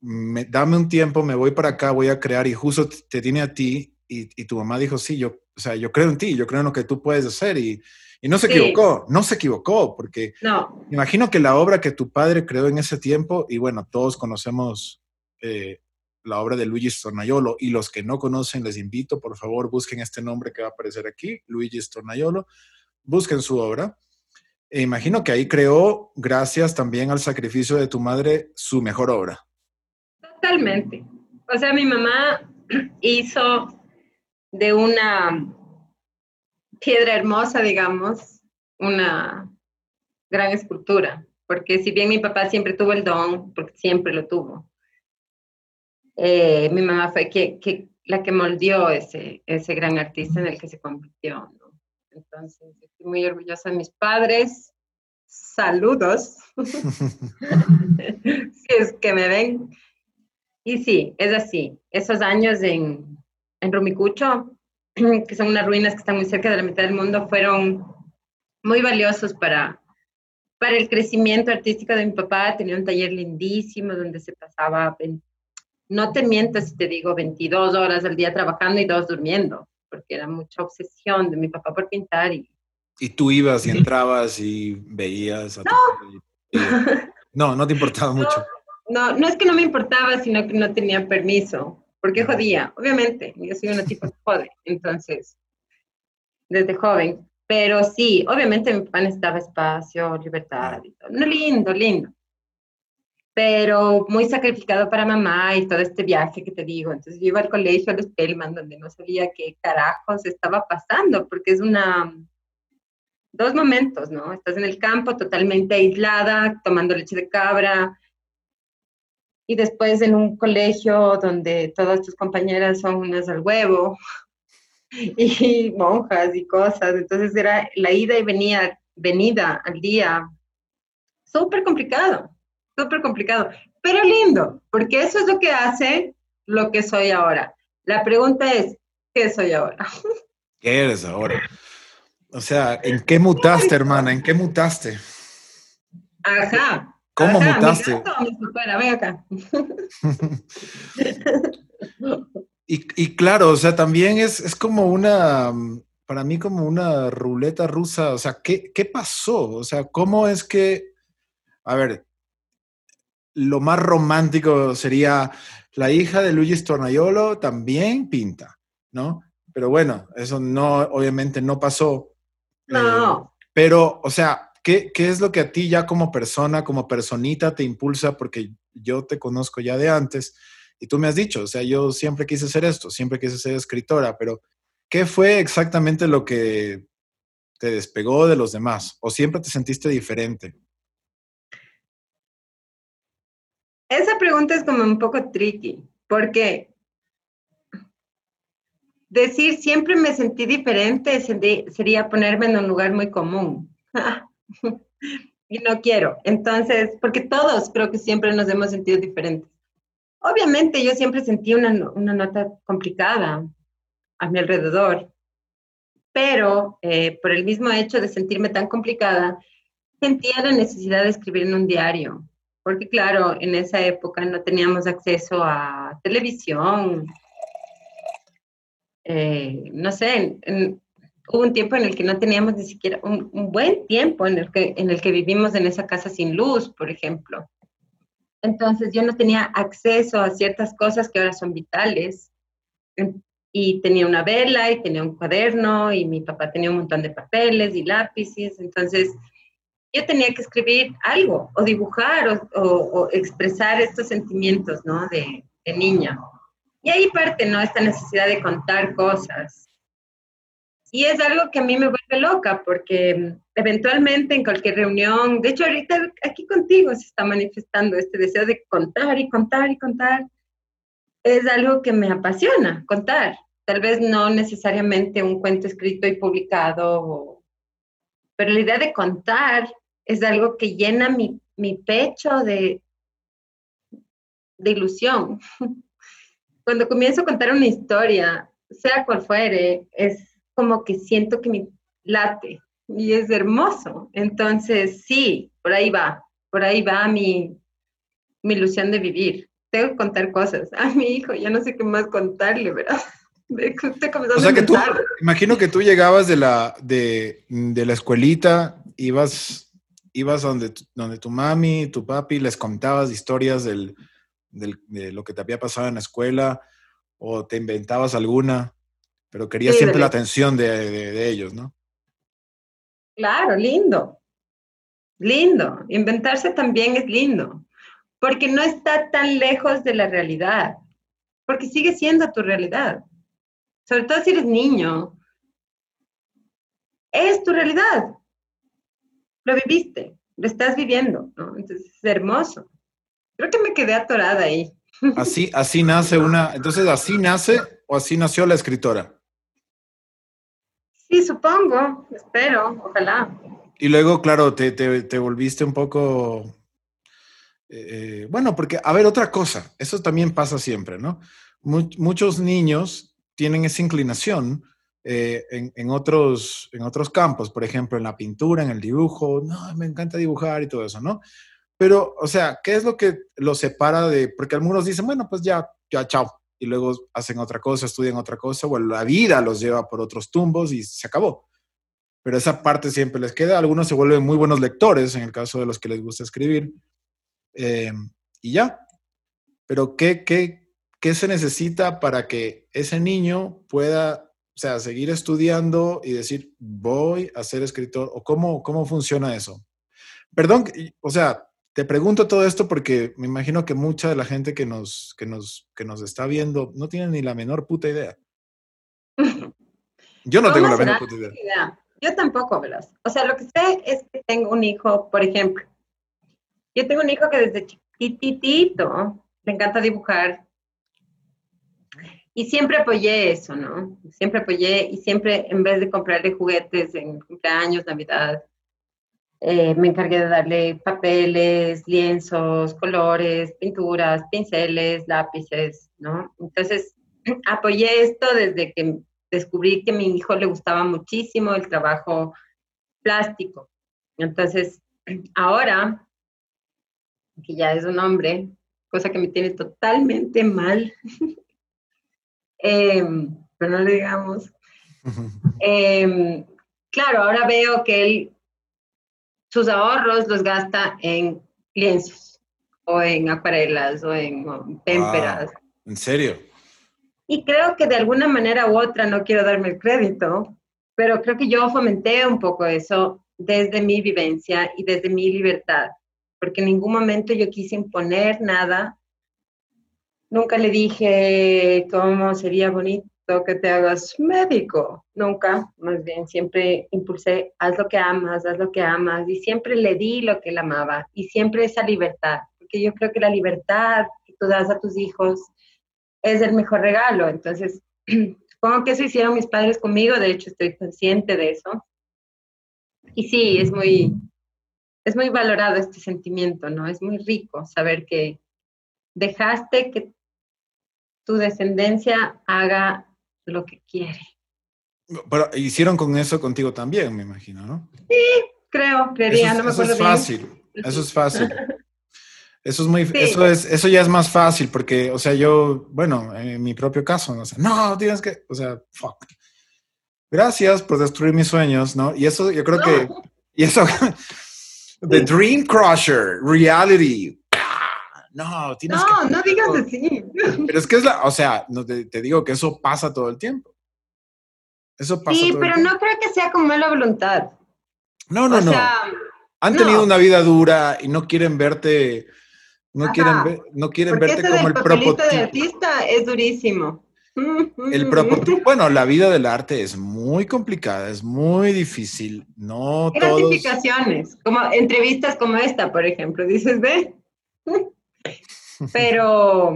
dame un tiempo, me voy para acá, voy a crear y justo te tiene a ti y, tu mamá dijo, sí, yo, o sea, yo creo en ti, yo creo en lo que tú puedes hacer y, no se equivocó, no se equivocó, porque no. imagino que la obra que tu padre creó en ese tiempo, y bueno, todos conocemos eh, la obra de Luigi Stornaiolo. Y los que no conocen, les invito, por favor, busquen este nombre que va a aparecer aquí, Luigi Stornaiolo. Busquen su obra. E imagino que ahí creó, gracias también al sacrificio de tu madre, su mejor obra. Totalmente. O sea, mi mamá [clears throat] hizo de una piedra hermosa, digamos, una gran escultura. Porque si bien mi papá siempre tuvo el don, porque siempre lo tuvo, eh, mi mamá fue que, que, la que moldeó ese, ese gran artista en el que se convirtió. Entonces, estoy muy orgullosa de mis padres. Saludos, [laughs] si es que me ven. Y sí, es así. Esos años en, en Rumicucho, [clears throat] que son unas ruinas que están muy cerca de la mitad del mundo, fueron muy valiosos para, para el crecimiento artístico de mi papá. Tenía un taller lindísimo donde se pasaba no te miento si te digo 22 horas al día trabajando y dos durmiendo, porque era mucha obsesión de mi papá por pintar. Y, y tú ibas y [laughs] entrabas y veías. A no. [laughs] no, no te importaba mucho. No, no es que no me importaba, sino que no tenía permiso, porque jodía, obviamente, yo soy una tipo que jode, entonces, desde joven. Pero sí, obviamente mi papá necesitaba espacio, libertad y todo. No, lindo, lindo pero muy sacrificado para mamá y todo este viaje que te digo. Entonces yo iba al colegio a los Spellman, donde no sabía qué carajos estaba pasando, porque es una... Dos momentos, ¿no? Estás en el campo totalmente aislada, tomando leche de cabra, y después en un colegio donde todas tus compañeras son unas al huevo, [laughs] y monjas y cosas. Entonces era la ida y venida, venida al día, súper complicado súper complicado, pero lindo, porque eso es lo que hace lo que soy ahora. La pregunta es, ¿qué soy ahora? [laughs] ¿Qué eres ahora? O sea, ¿en qué mutaste, hermana? ¿En qué mutaste? Ajá. ¿Cómo mutaste? acá. [laughs] y, y, claro, o sea, también es, es, como una, para mí como una ruleta rusa, o sea, ¿qué, ¿qué pasó? O sea, ¿cómo es que, a ver, lo más romántico sería la hija de Luigi Stornaiolo también pinta, ¿no? Pero bueno, eso no, obviamente no pasó. No. Eh, pero, o sea, ¿qué, ¿qué, es lo que a ti ya como persona, como personita te impulsa? Porque yo te conozco ya de antes y tú me has dicho, o sea, yo siempre quise ser esto, siempre quise ser escritora, pero ¿qué fue exactamente lo que te despegó de los demás? ¿O siempre te sentiste diferente? Esa pregunta es como un poco tricky, porque decir siempre me sentí diferente sería ponerme en un lugar muy común. [laughs] y no quiero. Entonces, porque todos creo que siempre nos hemos sentido diferentes. Obviamente yo siempre sentí una, una nota complicada a mi alrededor, pero eh, por el mismo hecho de sentirme tan complicada, sentía la necesidad de escribir en un diario, porque claro, en esa época no teníamos acceso a televisión, eh, no sé, hubo un tiempo en el que no teníamos ni siquiera, un, buen tiempo en el, que, en el que vivimos en esa casa sin luz, por ejemplo. Entonces yo no tenía acceso a ciertas cosas que ahora son vitales. Y tenía una vela y tenía un cuaderno y mi papá tenía un montón de papeles y lápices. Entonces yo tenía que escribir algo o dibujar o, expresar estos sentimientos, ¿no? De, de niña. Y ahí parte, ¿no? Esta necesidad de contar cosas. Y es algo que a mí me vuelve loca porque mm, eventualmente en cualquier reunión, de hecho ahorita aquí contigo se está manifestando este deseo de contar y contar y contar. Es algo que me apasiona, contar. Tal vez no necesariamente un cuento escrito y publicado, pero la idea de contar es algo que llena mi, mi pecho de, de ilusión. [laughs] Cuando comienzo a contar una historia, sea cual fuere, es como que siento que me late y es hermoso. Entonces, sí, por ahí va, por ahí va mi, mi ilusión de vivir. Tengo que contar cosas. [laughs] A mi hijo, ya no sé qué más contarle, ¿verdad? [laughs] o sea que tú, imagino que tú llegabas de la, de, de la escuelita, ibas, ibas donde, donde tu mami, tu papi, les contabas historias del, del, de lo que te había pasado en la escuela, o te inventabas alguna pero quería siempre la atención de, ellos, ¿no? Claro, lindo. Lindo. Inventarse también es lindo, porque no está tan lejos de la realidad, porque sigue siendo tu realidad. Sobre todo si eres niño. Es tu realidad. Lo viviste, lo estás viviendo, ¿no? Entonces es hermoso. Creo que me quedé atorada ahí. Así, así nace una, entonces así nace o así nació la escritora. Sí, supongo, espero, ojalá. Y luego, claro, te, te, volviste un poco... Eh, bueno, porque, a ver, otra cosa, eso también pasa siempre, ¿no? muchos niños tienen esa inclinación eh, en, en, otros, en otros campos, por ejemplo, en la pintura, en el dibujo, no, me encanta dibujar y todo eso, ¿no? Pero, o sea, ¿qué es lo que los separa de, porque algunos dicen, bueno, pues ya, ya, chao, y luego hacen otra cosa, estudian otra cosa, o la vida los lleva por otros tumbos y se acabó. Pero esa parte siempre les queda. Algunos se vuelven muy buenos lectores, en el caso de los que les gusta escribir, eh, y ya. Pero ¿qué, qué, ¿qué se necesita para que ese niño pueda, sea, seguir estudiando y decir, voy a ser escritor? ¿O cómo, cómo funciona eso? Perdón, o sea, te pregunto todo esto porque me imagino que mucha de la gente que nos, que nos, que nos está viendo no tiene ni la menor puta idea. [laughs] Yo no tengo la menor puta idea. Yo tampoco, Velas. O sea, lo que sé es que tengo un hijo, por ejemplo. Yo tengo un hijo que desde chiquitito le encanta dibujar. Y siempre apoyé eso, ¿no? Siempre apoyé y siempre en vez de comprarle juguetes en cumpleaños, Navidad, eh, me encargué de darle papeles, lienzos, colores, pinturas, pinceles, lápices, ¿no? Entonces, [clears throat] apoyé esto desde que descubrí que a mi hijo le gustaba muchísimo el trabajo plástico. Entonces, [clears throat] ahora, que ya es un hombre, cosa que me tiene totalmente mal, [laughs] em, pero no le digamos. Em, claro, ahora veo que él sus ahorros los gasta en lienzos o en acuarelas o en témperas. ¿En serio? Y creo que de alguna manera u otra, no quiero darme el crédito, pero creo que yo fomenté un poco eso desde mi vivencia y desde mi libertad, porque en ningún momento yo quise imponer nada. Nunca le dije cómo sería bonito que te hagas médico. Nunca, más bien siempre impulsé, haz lo que amas, haz lo que amas. Y siempre le di lo que él amaba. Y siempre esa libertad. Porque yo creo que la libertad que tú das a tus hijos es el mejor regalo. Entonces, [clears throat] supongo que eso hicieron mis padres conmigo. De hecho, estoy consciente de eso. Y sí, es muy, es muy valorado este sentimiento, ¿no? Es muy rico saber que dejaste que tu descendencia haga lo que quiere. Pero hicieron con eso contigo también, me imagino, ¿no? Sí, creo, creería, no me acuerdo Eso es fácil, eso es fácil. Eso es muy, eso es, eso ya es más fácil porque, o sea, yo, bueno, en mi propio caso, no, no, tienes que, o sea, fuck. Gracias por destruir mis sueños, ¿no? Y eso, yo creo que, [laughs] y eso, [laughs] The Dream Crusher, reality. No, tienes no, no digas así. Pero es que es la, o sea, no, te, te, digo que eso pasa todo el tiempo. Eso pasa. Sí, pero no creo que sea con mala voluntad. No, no, o no. Sea, Han tenido no. una vida dura y no quieren verte no Ajá. quieren, ver, no quieren verte como el prototipo. de artista es durísimo. [laughs] El prototipo, bueno, la vida del arte es muy complicada, es muy difícil. No Gratificaciones, todos... como entrevistas como esta, por ejemplo, dices, ve. Pero.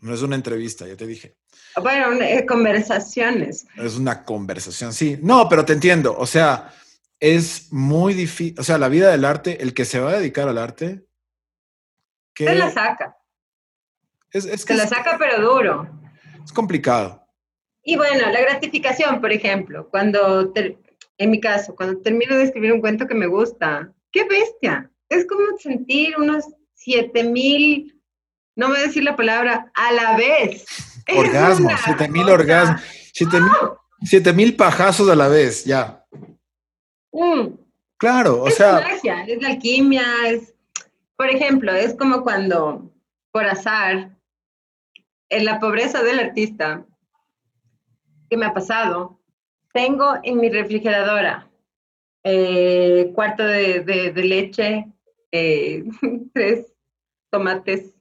No es una entrevista, ya te dije. Bueno, eh, conversaciones. Es una conversación, sí. No, pero te entiendo. O sea, es muy difícil. O sea, la vida del arte, el que se va a dedicar al arte, que... Se la saca. Es, es que Se la saca, pero duro. Es complicado. Y bueno, la gratificación, por ejemplo, cuando, ter... en mi caso, cuando termino de escribir un cuento que me gusta, ¡qué bestia! Es como sentir unos 7000, no voy a decir la palabra, a la vez. Orgasmos, 7000 orgasmos, 7000 pajazos a la vez, ya. Mm. Claro, o es sea. Magia, es la alquimia, es por ejemplo, es como cuando, por azar, en la pobreza del artista, que me ha pasado, tengo en mi refrigeradora eh, cuarto de, de, de leche, eh, [laughs] tres tomates,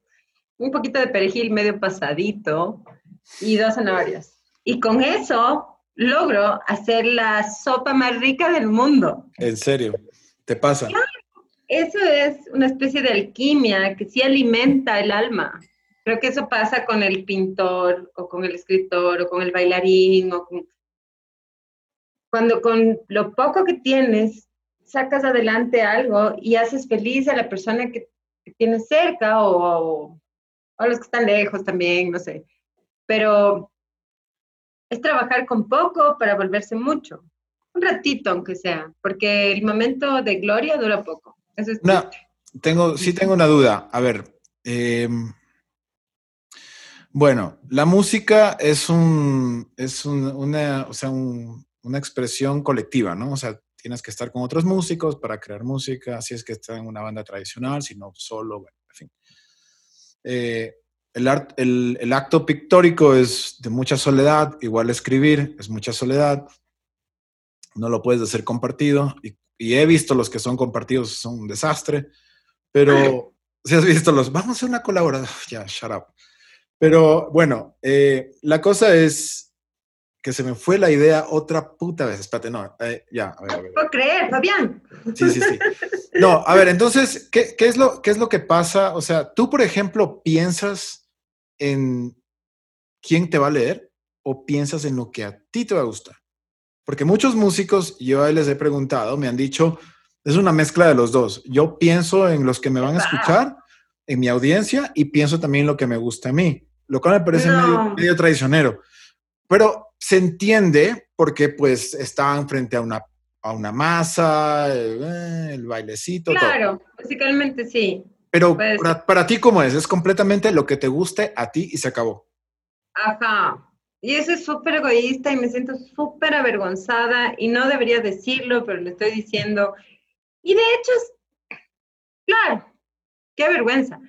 un poquito de perejil medio pasadito y dos zanahorias. Y con eso logro hacer la sopa más rica del mundo. ¿En serio? ¿Te pasa? Claro eso es una especie de alquimia que sí alimenta el alma. Creo que eso pasa con el pintor o con el escritor o con el bailarín o con... Cuando con lo poco que tienes sacas adelante algo y haces feliz a la persona que, que tienes cerca o, o, los que están lejos también, no sé. Pero es trabajar con poco para volverse mucho. Un ratito, aunque sea, porque el momento de gloria dura poco. Eso es no, tengo, sí tengo una duda. A ver, eh, bueno, la música es un, es un, una, o sea, un, una expresión colectiva, ¿no? O sea, tienes que estar con otros músicos para crear música, si es que está en una banda tradicional, si no solo, bueno, en fin. Eh, el, art, el, el, acto pictórico es de mucha soledad, igual escribir es mucha soledad, no lo puedes hacer compartido y y he visto los que son compartidos, son un desastre, pero si has visto los, vamos a hacer una colaboración, ya, shut up. Pero bueno, eh, la cosa es que se me fue la idea otra puta vez. Espérate, no, eh, ya, a ver, a ver. puedo creer, Fabián. Sí, sí, sí. No, a ver, entonces, ¿qué, ¿qué, es lo, ¿qué es lo que pasa? O sea, tú, por ejemplo, piensas en quién te va a leer o piensas en lo que a ti te va a gustar. Porque muchos músicos, yo les he preguntado, me han dicho, es una mezcla de los dos. Yo pienso en los que me van a escuchar, en mi audiencia, y pienso también en lo que me gusta a mí, lo cual me parece no. medio, medio, traicionero. Pero se entiende porque pues están frente a una, a una masa, eh, el bailecito. Claro, todo. básicamente sí. Pero pues, para, para ti, ¿cómo es? Es completamente lo que te guste a ti y se acabó. Ajá, y eso es súper egoísta y me siento súper avergonzada y no debería decirlo, pero le estoy diciendo. Y de hecho, claro, qué vergüenza.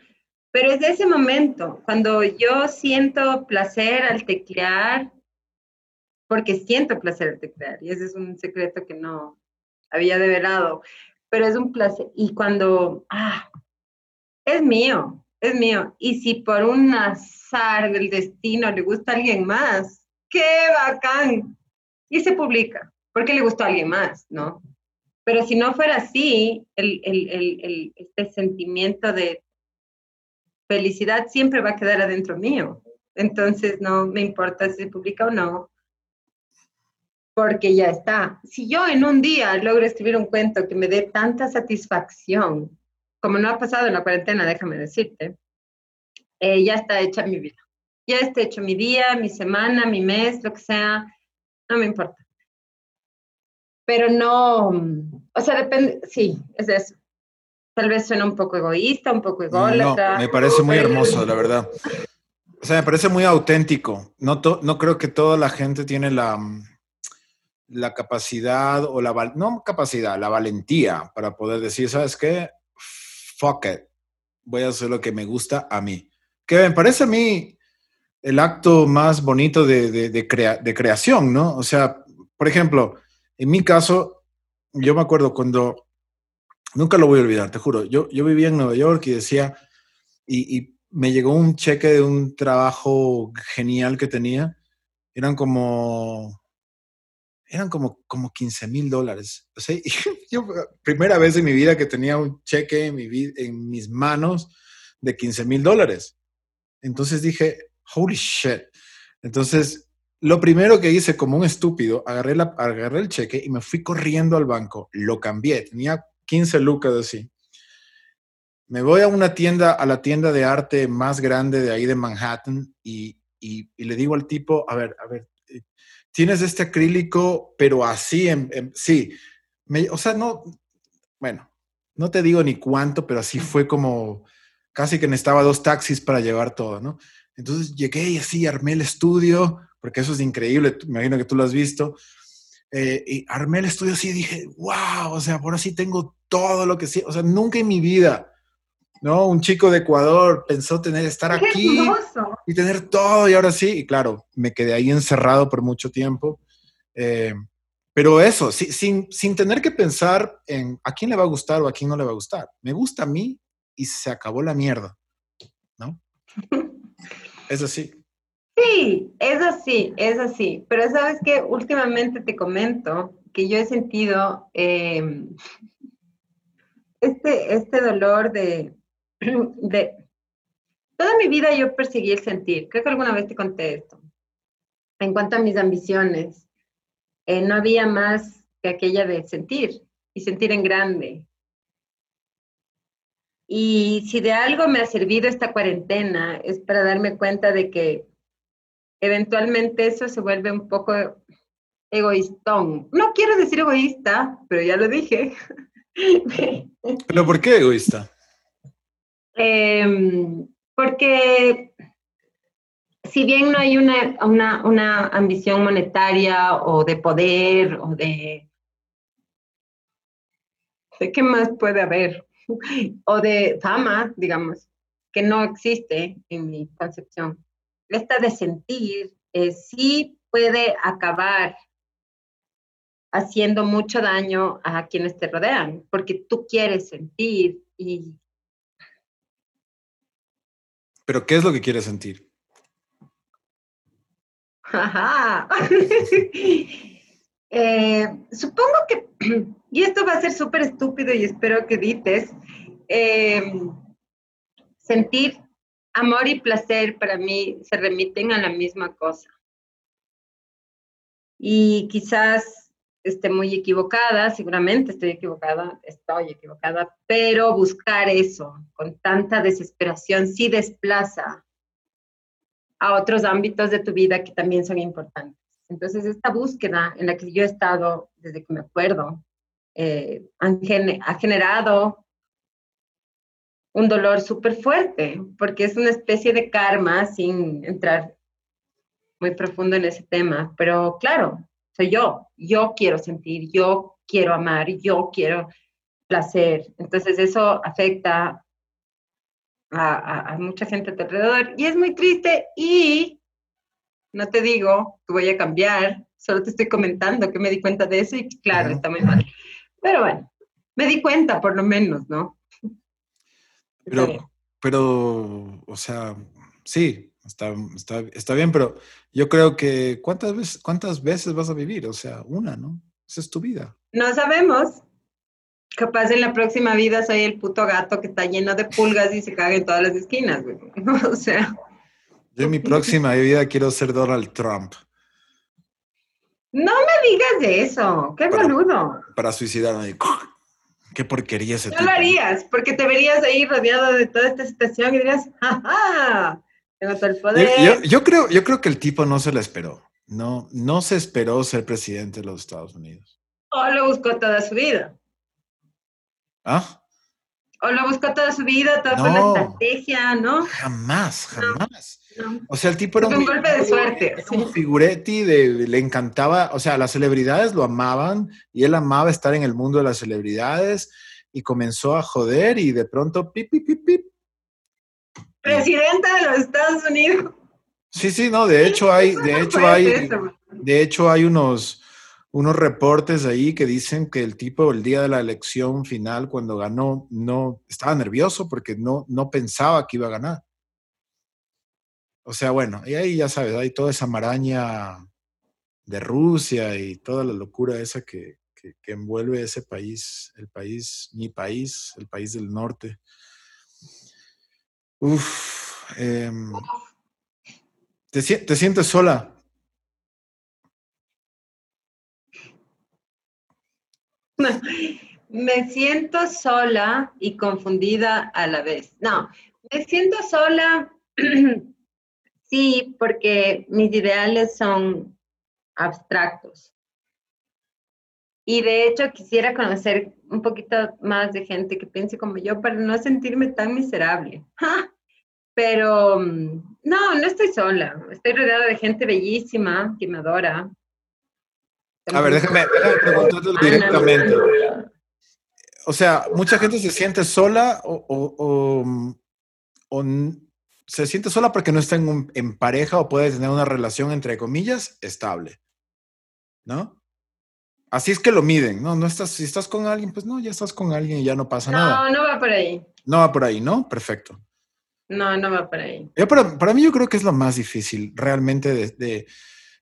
Pero es de ese momento, cuando yo siento placer al teclear, porque siento placer al teclear, y ese es un secreto que no había develado, pero es un placer. Y cuando, ah, es mío, es mío. Y si por unas del destino le gusta a alguien más. ¡Qué bacán! Y se publica, porque le gustó a alguien más, ¿no? Pero si no fuera así, el, el, el, este sentimiento de felicidad siempre va a quedar adentro mío. Entonces no me importa si se publica o no, porque ya está. Si yo en un día logro escribir un cuento que me dé tanta satisfacción, como no ha pasado en la cuarentena, déjame decirte, eh, ya está hecha mi vida. Ya está hecho mi día, mi semana, mi mes, lo que sea, no me importa. Pero no, o sea, depende, sí, es eso. Tal vez suena un poco egoísta, un poco ególatra. No, me parece muy hermoso, la verdad. O sea, me parece muy auténtico. No, no creo que toda la gente tiene la, la capacidad o la, no capacidad, la valentía para poder decir, ¿sabes qué? Fuck it. Voy a hacer lo que me gusta a mí. Que me parece a mí el acto más bonito de, de, creación, ¿no? O sea, por ejemplo, en mi caso, yo me acuerdo cuando, nunca lo voy a olvidar, te juro, yo, yo vivía en Nueva York y decía, y me llegó un cheque de un trabajo genial que tenía, eran como eran como, como 15 mil dólares. O sea, [laughs] yo, primera vez en mi vida que tenía un cheque en, mi, en mis manos de 15 mil dólares. Entonces dije, holy shit. Entonces, lo primero que hice como un estúpido, agarré, la, agarré el cheque y me fui corriendo al banco. Lo cambié, tenía 15 lucas así. Me voy a una tienda, a la tienda de arte más grande de ahí de Manhattan y, y, y le digo al tipo, a ver, a ver, tienes este acrílico, pero así, en, sí. Me, o sea, no, bueno, no te digo ni cuánto, pero así fue como casi que necesitaba dos taxis para llevar todo, ¿no? Entonces llegué y así armé el estudio, porque eso es increíble, me imagino que tú lo has visto. Eh, y armé el estudio así y dije, wow, o sea, por así tengo todo lo que sí, o sea, nunca en mi vida ¿no? Un chico de Ecuador pensó tener, estar aquí y tener todo y ahora sí, y claro, me quedé ahí encerrado por mucho tiempo. Eh, pero eso, sin, sin tener que pensar en a quién le va a gustar o a quién no le va a gustar. Me gusta a mí y se acabó la mierda, ¿no? [laughs] es así. Sí, es así, es así. Pero sabes que últimamente te comento que yo he sentido eh, este, este dolor de, [clears throat] de toda mi vida yo perseguí el sentir. Creo que alguna vez te conté esto. En cuanto a mis ambiciones, eh, no había más que aquella de sentir y sentir en grande. Y si de algo me ha servido esta cuarentena es para darme cuenta de que eventualmente eso se vuelve un poco egoístón. No quiero decir egoísta, pero ya lo dije. [laughs] ¿Pero por qué egoísta? Em, porque si bien no hay una, una, una, ambición monetaria o de poder o de... ¿De qué más puede haber? [laughs] o de fama, digamos, que no existe en mi concepción. Esta de sentir eh, sí puede acabar haciendo mucho daño a quienes te rodean, porque tú quieres sentir y pero ¿qué es lo que quieres sentir? [laughs] Eh, supongo que, [clears throat] y esto va a ser súper estúpido y espero que dices, eh, sentir amor y placer para mí se remiten a la misma cosa. Y quizás esté muy equivocada, seguramente estoy equivocada, estoy equivocada, pero buscar eso con tanta desesperación sí desplaza a otros ámbitos de tu vida que también son importantes. Entonces, esta búsqueda en la que yo he estado desde que me acuerdo eh, ha generado un dolor súper fuerte, porque es una especie de karma sin entrar muy profundo en ese tema. Pero claro, soy yo, yo quiero sentir, yo quiero amar, yo quiero placer. Entonces eso afecta a, mucha gente a tu alrededor y es muy triste y no te digo que voy a cambiar, solo te estoy comentando que me di cuenta de eso y claro, está muy mal. Pero bueno, me di cuenta por lo menos, ¿no? Pero, pero, o sea, sí, está, está, está bien, pero yo creo que ¿cuántas veces, ¿cuántas veces vas a vivir? O sea, una, ¿no? Esa es tu vida. No sabemos. Capaz en la próxima vida soy el puto gato que está lleno de pulgas y se caga en todas las esquinas, güey. [laughs] O sea. Yo en mi próxima vida quiero ser Donald Trump. No me digas de eso. Qué boludo. Para suicidarme. Qué porquería ese No tipo. lo harías, porque te verías ahí rodeado de toda esta situación y dirías, ¡ajá! Tengo todo el poder. yo- yo creo, yo creo que el tipo no se la esperó. No, no se esperó ser presidente de los Estados Unidos. O lo buscó toda su vida. ¿Ah? O lo buscó toda su vida, toda fue No. estrategia, ¿no? Jamás, jamás. No. O sea, el tipo era Es un golpe de suerte, era un figuretti, de, le encantaba, o sea, las celebridades lo amaban y él amaba estar en el mundo de las celebridades y comenzó a joder y de pronto, pip, pip, pip, pip. Presidenta de los Estados Unidos. Sí, sí, no, de hecho hay, de hecho hay, de hecho hay unos, unos reportes ahí que dicen que el tipo el día de la elección final, cuando ganó, no estaba nervioso porque no, no pensaba que iba a ganar. O sea, bueno, y ahí ya sabes, hay toda esa maraña de Rusia y toda la locura esa que, que- que envuelve ese país, el país, mi país, el país del norte. Uf, em, ¿te, te sientes sola? [laughs] Me siento sola y confundida a la vez. No, me siento sola, [clears throat] sí, porque mis ideales son abstractos. Y de hecho quisiera conocer un poquito más de gente que piense como yo para no sentirme tan miserable. ¡Ja! [laughs] Pero mm, no, no estoy sola. Estoy rodeada de gente bellísima que me adora. A ver, déjame, déjame preguntártelo directamente. O sea, mucha gente se siente sola o, o- o, se siente sola porque no está en, un- en pareja o puede tener una relación, entre comillas, estable. ¿No? Así es que lo miden, ¿no? No estás, si estás con alguien, pues no, ya estás con alguien y ya no pasa nada. No, no va por ahí. No va por ahí, ¿no? Perfecto. No, no va por ahí. Yo para, para mí yo creo que es lo más difícil realmente de... de,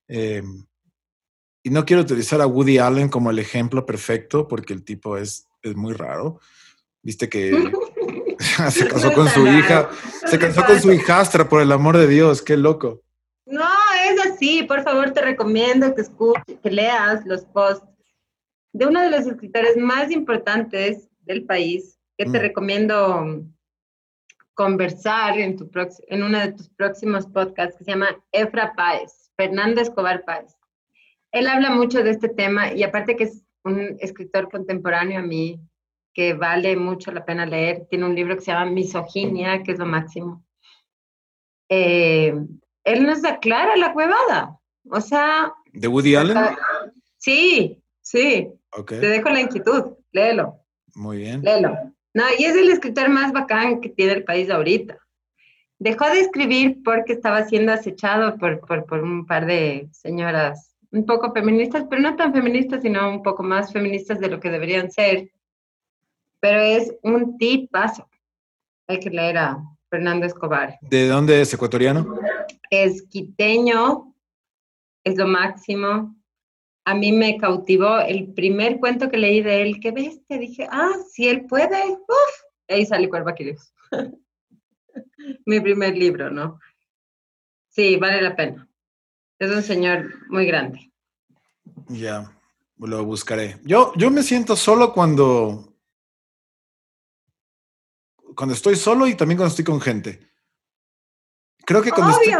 eh, y no quiero utilizar a Woody Allen como el ejemplo perfecto porque el tipo es, es muy raro. Viste que [laughs] se casó No con su raro. hija, No se casó con su hijastra, por el amor de Dios, qué loco. No, es así. Por favor, te recomiendo que escuches, que leas los posts de uno de los escritores más importantes del país, que te Mm. recomiendo um, conversar en, tu en uno de tus próximos podcasts, que se llama Efra Páez, Fernando Escobar Páez. Él habla mucho de este tema y aparte que es un escritor contemporáneo a mí, que vale mucho la pena leer, tiene un libro que se llama Misoginia, que es lo máximo. Eh, él nos aclara la huevada. O sea, ¿De Woody Allen? sí, sí, te dejo la inquietud, léelo, muy bien. léelo. No, y es el escritor más bacán que tiene el país ahorita. Dejó de escribir porque estaba siendo acechado por, por, por un par de señoras un poco feministas, pero no tan feministas, sino un poco más feministas de lo que deberían ser. Pero es un tipazo. Hay que leer a Fernando Escobar. ¿De dónde es ecuatoriano? es quiteño, es lo máximo. A mí me cautivó el primer cuento que leí de él. ¿Qué bestia? Dije, ah, si él puede, uf. Ahí sale Cuerva Quirios. [laughs] Mi primer libro, ¿no? Sí, vale la pena. Es un señor muy grande. Ya, lo buscaré. Yo, yo me siento solo cuando, cuando estoy solo y también cuando estoy con gente. Creo que cuando, estoy,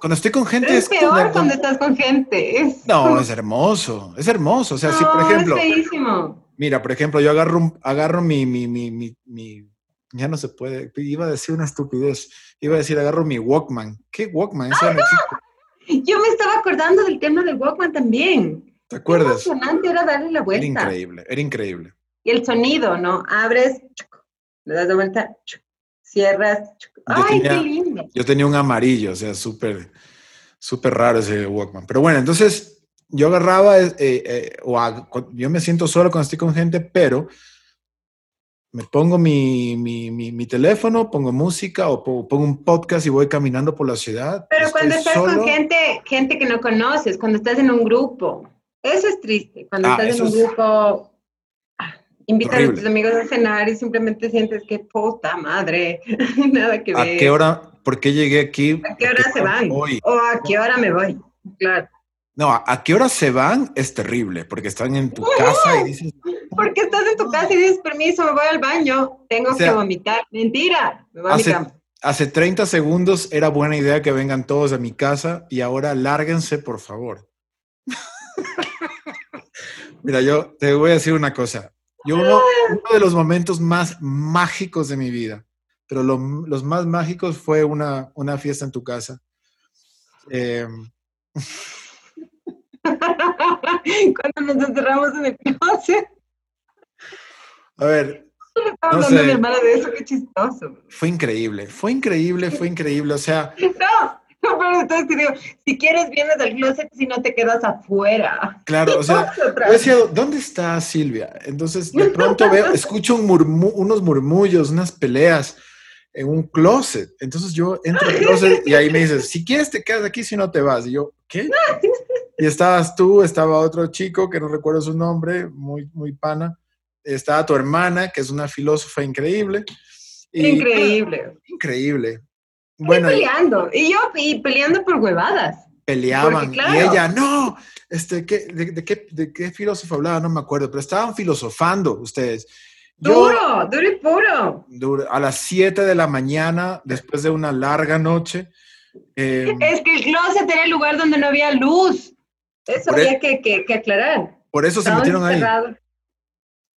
cuando estoy con gente es es peor cuando- cuando estás con gente. Es, No, es hermoso, es hermoso. O sea, si por No, ejemplo, Es feísimo. mira, por ejemplo, yo agarro, agarro mi, mi, mi, mi, mi- ya no se puede, iba a decir una estupidez, iba a decir agarro mi Walkman. ¿Qué Walkman? Eso no existe. [laughs] Yo me estaba acordando del tema del Walkman también. ¿Te Qué acuerdas? emocionante era darle la Era vuelta. increíble, era increíble. Y el sonido, ¿no? Abres, le das la vuelta, cierras. ¡Ay, tenía- qué lindo! Yo tenía un amarillo, o sea, súper, súper raro ese Walkman. Pero bueno, entonces yo agarraba, eh, eh, o yo me siento solo cuando estoy con gente, pero me pongo mi, mi, mi- mi teléfono, pongo música o po- pongo un podcast y voy caminando por la ciudad. Pero Estoy cuando estás solo. con gente, gente que no conoces, cuando estás en un grupo, eso es triste. Cuando Ah, estás en un es grupo, invitas a tus amigos a cenar y simplemente sientes que puta madre, [laughs] nada que ¿A ver. qué hora? ¿Por qué llegué aquí? ¿A qué hora se van? Hoy. ¿O a qué hora me voy? Claro. No, ¿a qué hora se van? Es terrible, porque están en tu casa y dices... [laughs] Porque estás en tu casa y dices, permiso, me voy al baño, tengo que vomitar. Mentira, me voy hace, a Hace 30 segundos era buena idea que vengan todos a mi casa y ahora lárguense, por favor. [laughs] Mira, yo te voy a decir una cosa. Yo uno, de los momentos más mágicos de mi vida, pero los más mágicos fue una, una fiesta en tu casa. Eh, [laughs] Cuando nos encerramos en el closet. A ver. No sé. mi hermana de eso, qué chistoso. Fue increíble, fue increíble, fue increíble. O sea. [laughs] No, [laughs] pero entonces te digo, si quieres vienes al closet, si no te quedas afuera. Claro, o [laughs] sea, yo decía, ¿dónde está Silvia? Entonces [laughs] de pronto veo, escucho unos murmullos, unas peleas en un closet. Entonces yo entro al closet y ahí me dices, si quieres te quedas aquí, si no te vas. Y yo, ¿qué? Y estabas tú, estaba otro chico que no recuerdo su nombre, muy, muy pana. Estaba tu hermana, que es una filósofa increíble. increíble. increíble. Bueno, y peleando. Y yo y peleando por huevadas. Peleaban. Y ella, no, este, ¿qué, de, qué, ¿de qué filósofo hablaba? No me acuerdo, pero estaban filosofando ustedes. duro, duro y puro. Duro, a las 7 de la mañana, después de una larga noche. Em, es que el closet era el lugar donde no había luz. Eso había e que, que, aclarar. Por eso se metieron ahí.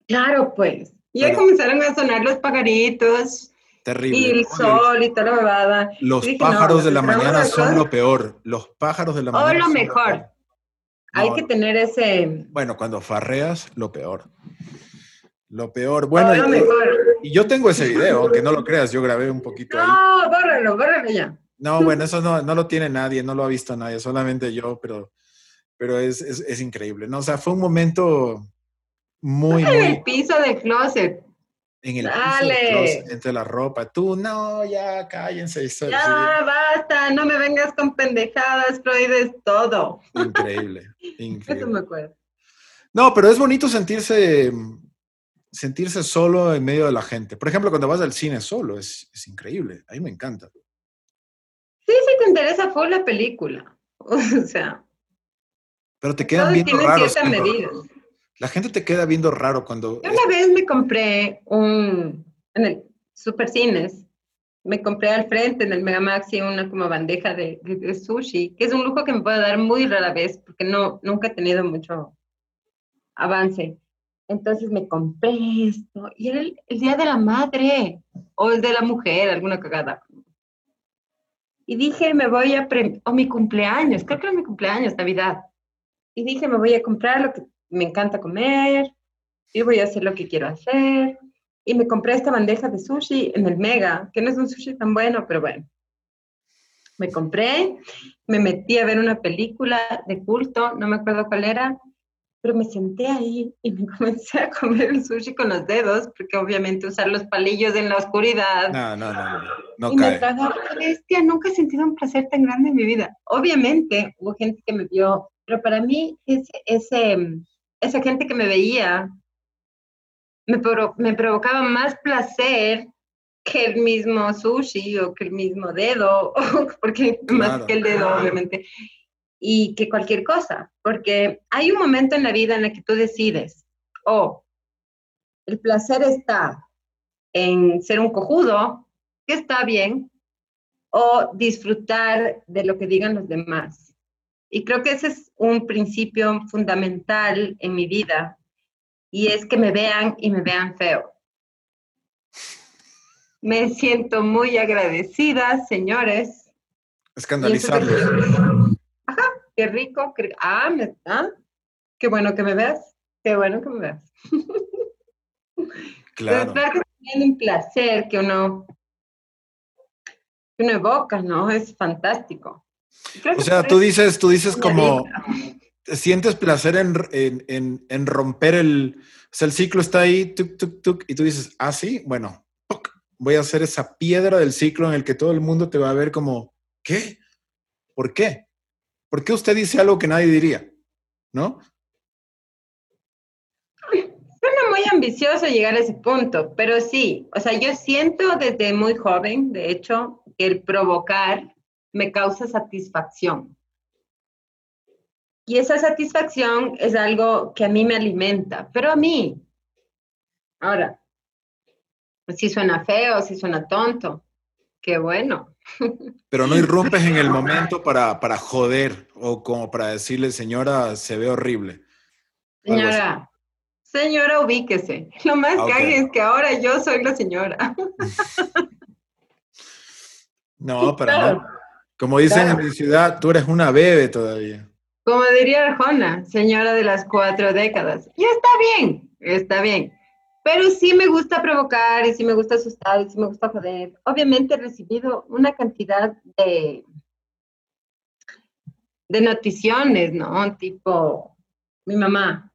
Claro, pues. Y ahí comenzaron a sonar los pajaritos. Terrible. Y el sol y toda la bebada. Los pájaros de la mañana son lo peor. Los pájaros de la mañana. O lo mejor. Hay que tener ese. Bueno, cuando farreas, lo peor. Lo peor. Bueno, lo mejor. y yo tengo ese video, aunque no lo creas, yo grabé un poquito. No, bórralo, bórralo ya. No, bueno, eso no, no lo tiene nadie, no lo ha visto nadie, solamente yo, pero pero es, es, es, increíble, ¿no? O sea, fue un momento muy... En el piso del closet. En el piso entre la ropa. Tú, no, ya, cállense. ya, basta, no me vengas con pendejadas, prohíbes todo. Increíble, increíble. [laughs] Eso me acuerdo. No, pero es bonito sentirse, sentirse solo en medio de la gente. Por ejemplo, cuando vas al cine solo, es, es increíble. A mí me encanta. Sí, sí te interesa fue la película. [laughs] O sea, pero te quedan viendo raro. La gente te queda viendo raro cuando... Yo una vez me compré un... En el Super Cines, me compré al frente en el Mega Maxi una como bandeja de, sushi, que es un lujo que me puedo dar muy rara vez, porque no, nunca he tenido mucho avance. Entonces me compré esto, y era el, Día de la Madre, o el de la Mujer, alguna cagada. Y dije, me voy a... o mi cumpleaños, creo que era mi cumpleaños, Navidad y dije, me voy a comprar lo que me encanta comer y voy a hacer lo que quiero hacer. Y me compré esta bandeja de sushi en el Mega, que no es un sushi tan bueno, pero bueno. Me compré, me metí a ver una película de culto, no me acuerdo cuál era, pero me senté ahí y me [laughs] comencé a comer el sushi con los dedos, porque obviamente usar los palillos en la oscuridad. No, no, no, no, y me tragaba bestia, nunca he sentido un placer tan grande en mi vida. Obviamente hubo gente que me vio pero para mí ese, ese, esa gente que me veía me, me provocaba más placer que el mismo sushi o que el mismo dedo, [laughs] porque más que el dedo, obviamente, y que cualquier cosa, porque hay un momento en la vida en el que tú decides, o oh, el placer está en ser un cojudo, que está bien, o disfrutar de lo que digan los demás. Y creo que ese es un principio fundamental en mi vida, y es que me vean y me vean feo. Me siento muy agradecida, señores. Escandalizarlos. Ajá, qué rico. ah, me, ah, qué bueno que me veas. Qué bueno que me veas. [laughs] Claro. Pero es un placer que uno, que uno evoca, ¿no? Es fantástico. O sea, tú dices, tú dices como, sientes placer en, romper el, o sea, el ciclo está ahí, tuk, tuk, tuk, y tú dices, ah, sí, bueno, voy a hacer esa piedra del ciclo en el que todo el mundo te va a ver como, ¿qué? ¿Por qué? ¿Por qué usted dice algo que nadie diría? ¿No? Suena muy ambicioso llegar a ese punto, pero sí, o sea, yo siento desde muy joven, de hecho, que el provocar me causa satisfacción. Y esa satisfacción es algo que a mí me alimenta, pero a mí. Ahora, si suena feo, si suena tonto, qué bueno. [laughs] Pero no irrumpes en el momento para, para joder o como para decirle, señora, se ve horrible. Señora, señora, ubíquese. Lo más Ah, ok. cague es que ahora yo soy la señora. [laughs] No, [laughs] pero no. Como dicen Claro. en mi ciudad, tú eres una bebé todavía. Como diría Arjona, señora de las cuatro décadas. Y está bien, está bien. Pero sí me gusta provocar y sí me gusta asustar y sí me gusta joder. Obviamente he recibido una cantidad de, de noticiones, ¿no? Tipo, mi mamá,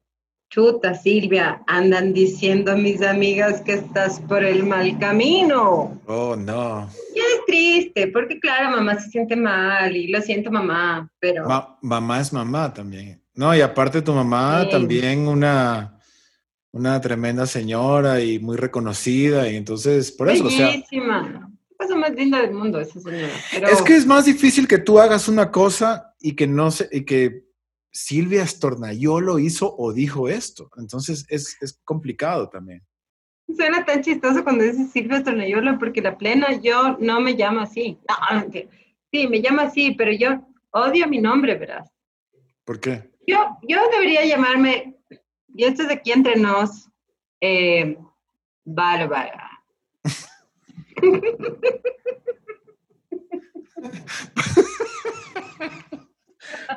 chuta, Silvia, andan diciendo mis amigas que estás por el mal camino. Oh, no. Y es triste, porque claro, mamá se siente mal y lo siento mamá, pero... Ma- mamá es mamá también. No, y aparte tu mamá Sí. también una, una tremenda señora y muy reconocida. Y entonces, por eso, o sea, Bellísima. La cosa más linda del mundo esa señora. Pero es que es más difícil que tú hagas una cosa y que no se, y que Silvia Stornayolo hizo o dijo esto. Entonces es, es complicado también. suena tan chistoso cuando dices Silvia Tornayola, porque la plena yo no me llamo así. No. Sí, me llamo así, pero yo odio mi nombre, verás. ¿Por qué? Yo, yo debería llamarme, y esto es de aquí entre nos, eh, Bárbara. [laughs]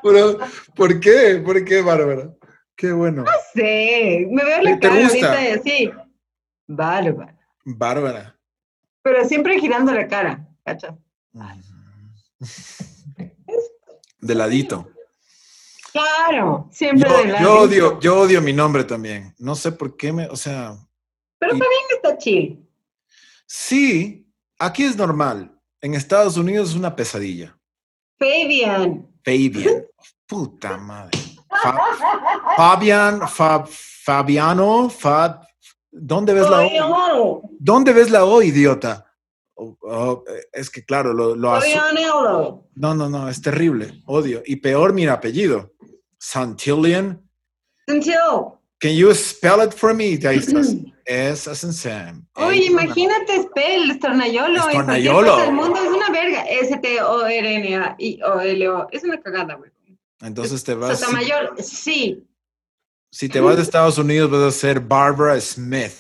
Pero, ¿Por qué? ¿Por qué, Bárbara? Qué bueno. Sí, me veo la ¿Te cara gusta? ahorita y así. Bárbara. Bárbara. Pero siempre girando la cara, ¿cachas? De ladito. Claro, siempre Yo, de lado. yo odio, yo odio mi nombre también. No sé por qué me, o sea, Pero y- también está chill. sí, aquí es normal. En Estados Unidos es una pesadilla. Fabian. Fabian. Puta madre. Fa- Fabian, Fa- Fabiano, Fab. ¿Dónde ves la O? ¿Dónde ves la O, idiota? Oh, oh, eh, es que claro, lo, lo. No, no, no, es terrible. Odio. Y peor mi apellido. Santillian. Until. Can you spell it for me? Ahí estás. S as in Sam. Oye, imagínate Spell, Estornayolo. Estornayolo. del mundo es una verga. S-T-O-R-N-A-I-O-L-O. Es una cagada, güey. Entonces te vas. Sotomayor, sí. si te vas de Estados Unidos, vas a ser Barbara Smith.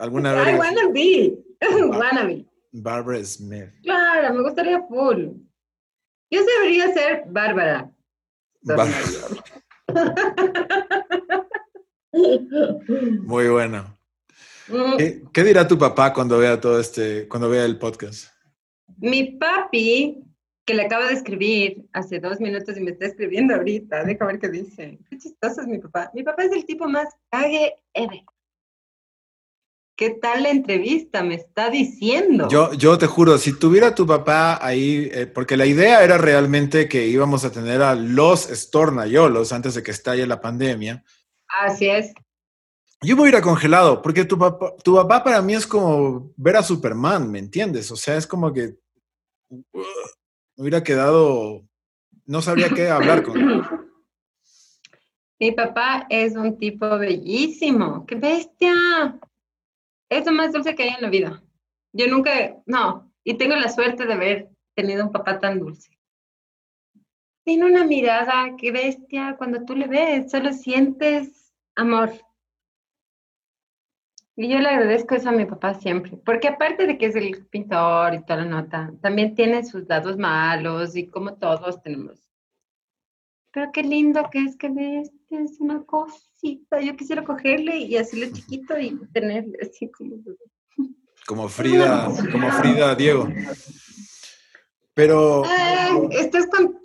Alguna I vez. wanna be. wanna be. Barbara Smith. Claro, me gustaría full. Yo debería ser Bárbara. Ba- Muy bueno. Mm, ¿Qué, qué dirá tu papá cuando vea todo este, cuando vea el podcast? Mi papi, que le acabo de escribir hace dos minutos y me está escribiendo ahorita, deja ver qué dice. Qué chistoso es mi papá. Mi papá es el tipo más cague ever. ¿Qué tal la entrevista? Me está diciendo. Yo, yo te juro, si tuviera tu papá ahí, eh, porque la idea era realmente que íbamos a tener a los estornayolos antes de que estalle la pandemia. Así es. Yo me hubiera congelado, porque tu papá, tu papá para mí es como ver a Superman, ¿me entiendes? O sea, es como que uh, me hubiera quedado, no sabría qué hablar con él. Mi papá es un tipo bellísimo. ¡Qué bestia! Es lo más dulce que hay en la vida. Yo nunca, no, y tengo la suerte de haber tenido un papá tan dulce. Tiene una mirada, qué bestia, cuando tú le ves, solo sientes amor. Y yo le agradezco eso a mi papá siempre, porque aparte de que es el pintor y toda la nota, también tiene sus lados malos y como todos tenemos. Pero qué lindo que es que bestia, es una cosita. Yo quisiera cogerle y hacerle chiquito y tenerle así como... Como Frida, como Frida Diego. Pero estás con...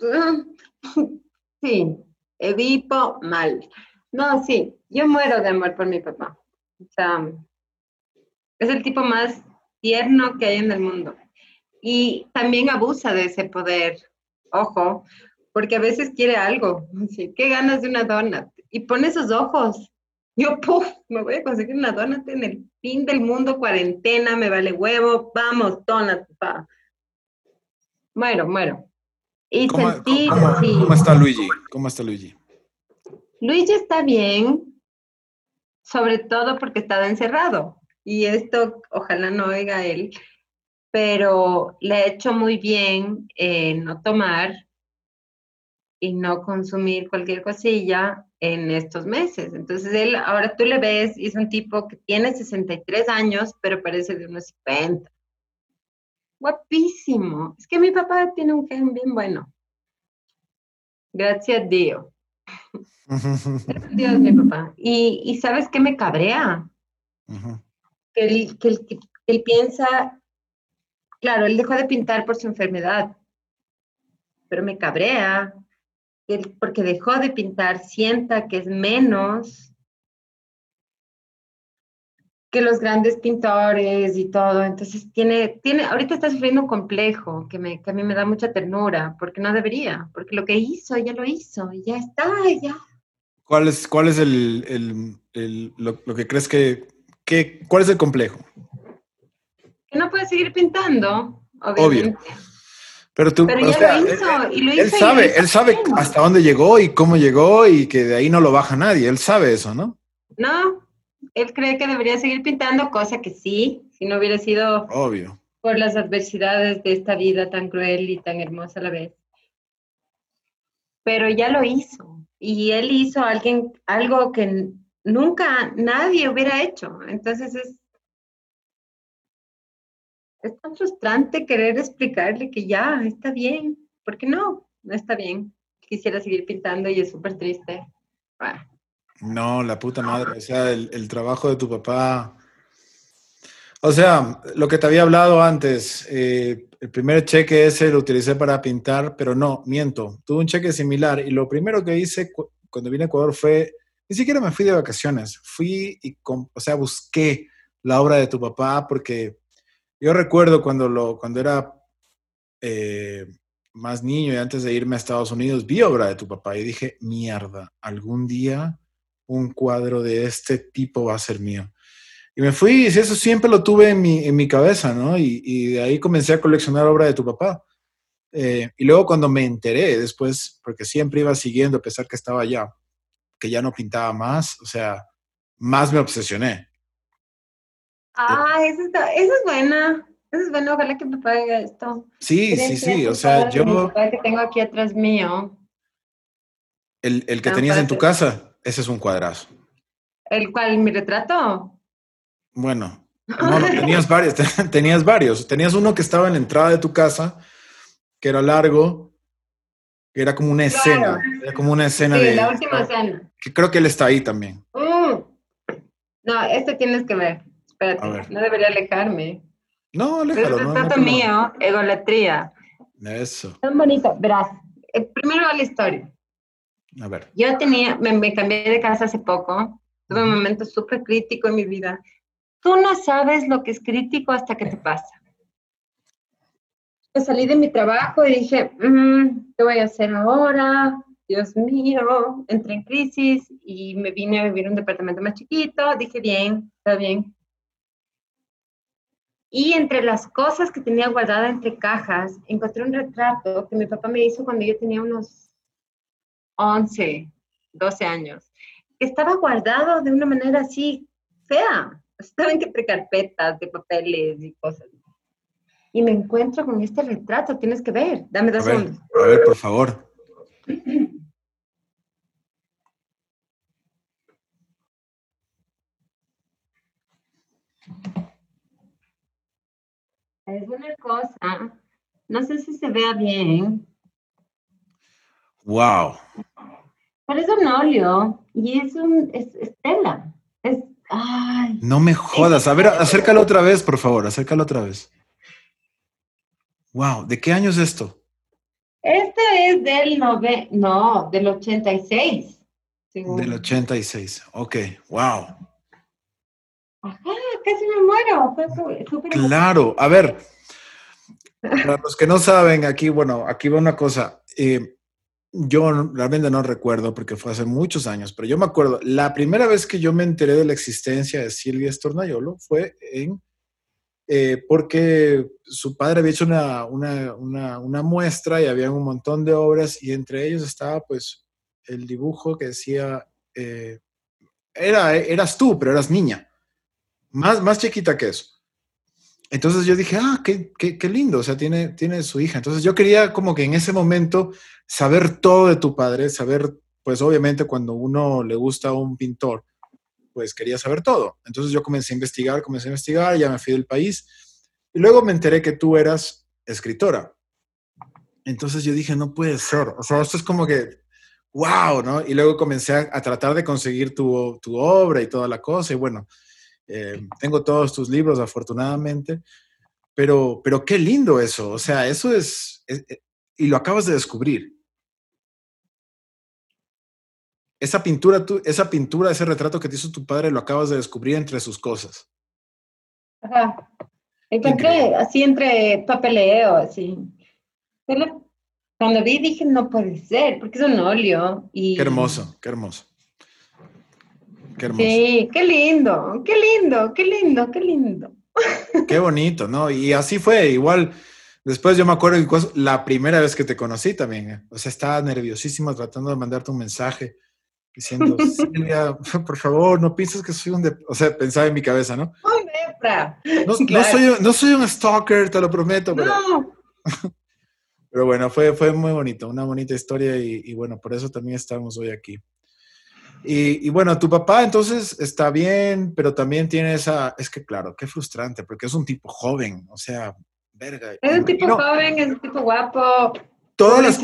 [laughs] Sí, Edipo mal. No, sí, yo muero de amor por mi papá. O sea, es el tipo más tierno que hay en el mundo. Y también abusa de ese poder. Ojo, porque a veces quiere algo. Así, qué ganas de una donut. Y pone esos ojos. Yo, puf, me voy a conseguir una donut en el fin del mundo, cuarentena, me vale huevo. Vamos, donut, papá. Muero, muero. Y ¿Cómo, sentí, cómo- sí. cómo está Luigi? ¿Cómo está Luigi? Luigi está bien, sobre todo porque estaba encerrado. Y esto ojalá no oiga él, pero le ha hecho muy bien eh, no tomar y no consumir cualquier cosilla en estos meses. Entonces él, ahora tú le ves, y es un tipo que tiene 63 años, pero parece de unos 50. Guapísimo. Es que mi papá tiene un gen bien bueno. Gracias a Dios. Dios, mi papá. Y, y ¿sabes qué me cabrea? Que él, que él- que él piensa, claro, él dejó de pintar por su enfermedad, pero me cabrea él, porque dejó de pintar, sienta que es menos que los grandes pintores y todo. Entonces tiene, tiene, ahorita está sufriendo un complejo que, me, que a mí me da mucha ternura, porque no debería, porque lo que hizo, ya lo hizo, y ya está, ya. ¿Cuál es, cuál es el, el- el- lo, lo que crees que, que- cuál es el complejo? Que no puede seguir pintando, obviamente. Pero tú, Pero ya sea, lo hizo, él, y lo él hizo y lo sabe, hizo él sabe bien. hasta dónde llegó y cómo llegó y que de ahí no lo baja nadie. Él sabe eso, ¿no? No, él cree que debería seguir pintando, cosa que sí, si no hubiera sido Obvio. por las adversidades de esta vida tan cruel y tan hermosa a la vez. Pero ya lo hizo. Y él hizo alguien, algo que nunca nadie hubiera hecho. Entonces es, es tan frustrante querer explicarle que ya está bien. porque no? No está bien. Quisiera seguir pintando y es súper triste. Bueno, No, la puta madre. O sea, el, el trabajo de tu papá. O sea, lo que te había hablado antes, eh, el primer cheque ese lo utilicé para pintar, pero no, miento. Tuve un cheque similar y lo primero que hice cu- cuando vine a Ecuador fue, ni siquiera me fui de vacaciones, fui y, o sea, busqué la obra de tu papá porque yo recuerdo cuando, lo, cuando era eh, más niño y antes de irme a Estados Unidos, vi obra de tu papá y dije, mierda, algún día un cuadro de este tipo va a ser mío. Y me fui, y eso siempre lo tuve en mi, en mi cabeza, ¿no? Y, y de ahí comencé a coleccionar obra de tu papá. Eh, y luego cuando me enteré después, porque siempre iba siguiendo a pesar que estaba allá, que ya no pintaba más, o sea, más me obsesioné. Ah, esa, está- esa es buena. Esa es buena. Ojalá que me pague esto. Sí, sí, sí, o sea, yo, papá que tengo aquí atrás mío, el, el que tenías en tu casa, ese es un cuadrazo. el cual mi retrato. Bueno, [laughs] no, no, tenías varios, [laughs] tenías varios. Tenías uno que estaba en la entrada de tu casa, que era largo, que era como una escena, era como una escena Sí, de... la última escena. Que creo que él está ahí también. Mm. No, este tienes que ver. Espérate, no debería alejarme. No, Es aléjalo, un no, no problema. mío, egolatría. Eso, Tan bonito. Verás, eh, primero va la historia. a ver. Yo tenía, me, me cambié de casa hace poco. Tuve un momento súper crítico en mi vida. Tú no sabes lo que es crítico hasta que te pasa. Me salí de mi trabajo y dije, "Mm, ¿qué voy a hacer ahora? Dios mío, entré en crisis y me vine a vivir en un departamento más chiquito. Dije, bien, está bien. Y entre las cosas que tenía guardada entre cajas, encontré un retrato que mi papá me hizo cuando yo tenía unos 11, 12 años, que estaba guardado de una manera así fea. Estaba entre carpetas de papeles y cosas. Y me encuentro con este retrato, tienes que ver. Dame A dos ver, segundos. a ver, por favor. [clears throat] Es una cosa, no sé si se vea bien, Wow. pero es un óleo y es un, es, es tela. Es, ay, No me jodas. A ver, acércalo otra vez, por favor, acércalo otra vez. Wow, ¿de qué año es esto? este es del nove, no, del 86. según. Del 86. Ok, wow. Ajá, casi me muero. Claro, a ver, para los que no saben, aquí, bueno, aquí va una cosa. eh, yo realmente no recuerdo porque fue hace muchos años, pero yo me acuerdo, la primera vez que yo me enteré de la existencia de Silvia Estornayolo fue en eh, porque su padre había hecho una, una, una, una, muestra y había un montón de obras y entre ellos estaba pues el dibujo que decía, eh, era, eras tú, pero eras niña, más, más chiquita que eso. Entonces yo dije, ah, qué, qué, qué, lindo, o sea, tiene, tiene su hija. Entonces yo quería como que en ese momento saber todo de tu padre, saber, pues obviamente cuando uno le gusta a un pintor, pues quería saber todo. Entonces yo comencé a investigar, comencé a investigar, ya me fui del país y luego me enteré que tú eras escritora. Entonces yo dije, no puede ser, o sea, esto es como que, wow, ¿no? Y luego comencé a, tratar de conseguir tu, tu, obra y toda la cosa y bueno, eh, tengo todos tus libros afortunadamente, pero, pero qué lindo eso, o sea, eso es, es y lo acabas de descubrir esa pintura, tú, esa pintura, ese retrato que te hizo tu padre, lo acabas de descubrir entre sus cosas. Ajá. Encontré así entre papeleo, así. cuando vi dije, no puede ser, porque es un óleo. Y... Qué hermoso, qué hermoso. Qué hermoso. Sí, qué lindo, qué lindo, qué lindo, qué lindo. Qué bonito, ¿no? Y así fue, igual. Después yo me acuerdo la primera vez que te conocí también, ¿eh? o sea, estaba nerviosísimo tratando de mandarte un mensaje diciendo, [laughs] Silvia, por favor, no pienses que soy un... O sea, pensaba en mi cabeza, ¿no? [laughs] No, soy, no soy un stalker, te lo prometo, pero... No. [laughs] pero bueno, fue, fue muy bonito, una bonita historia y, bueno, por eso también estamos hoy aquí. Y, y, bueno, tu papá entonces está bien, pero también tiene esa, es que claro, qué frustrante, porque es un tipo joven, o sea, verga. Es un tipo joven, es un tipo guapo, todas las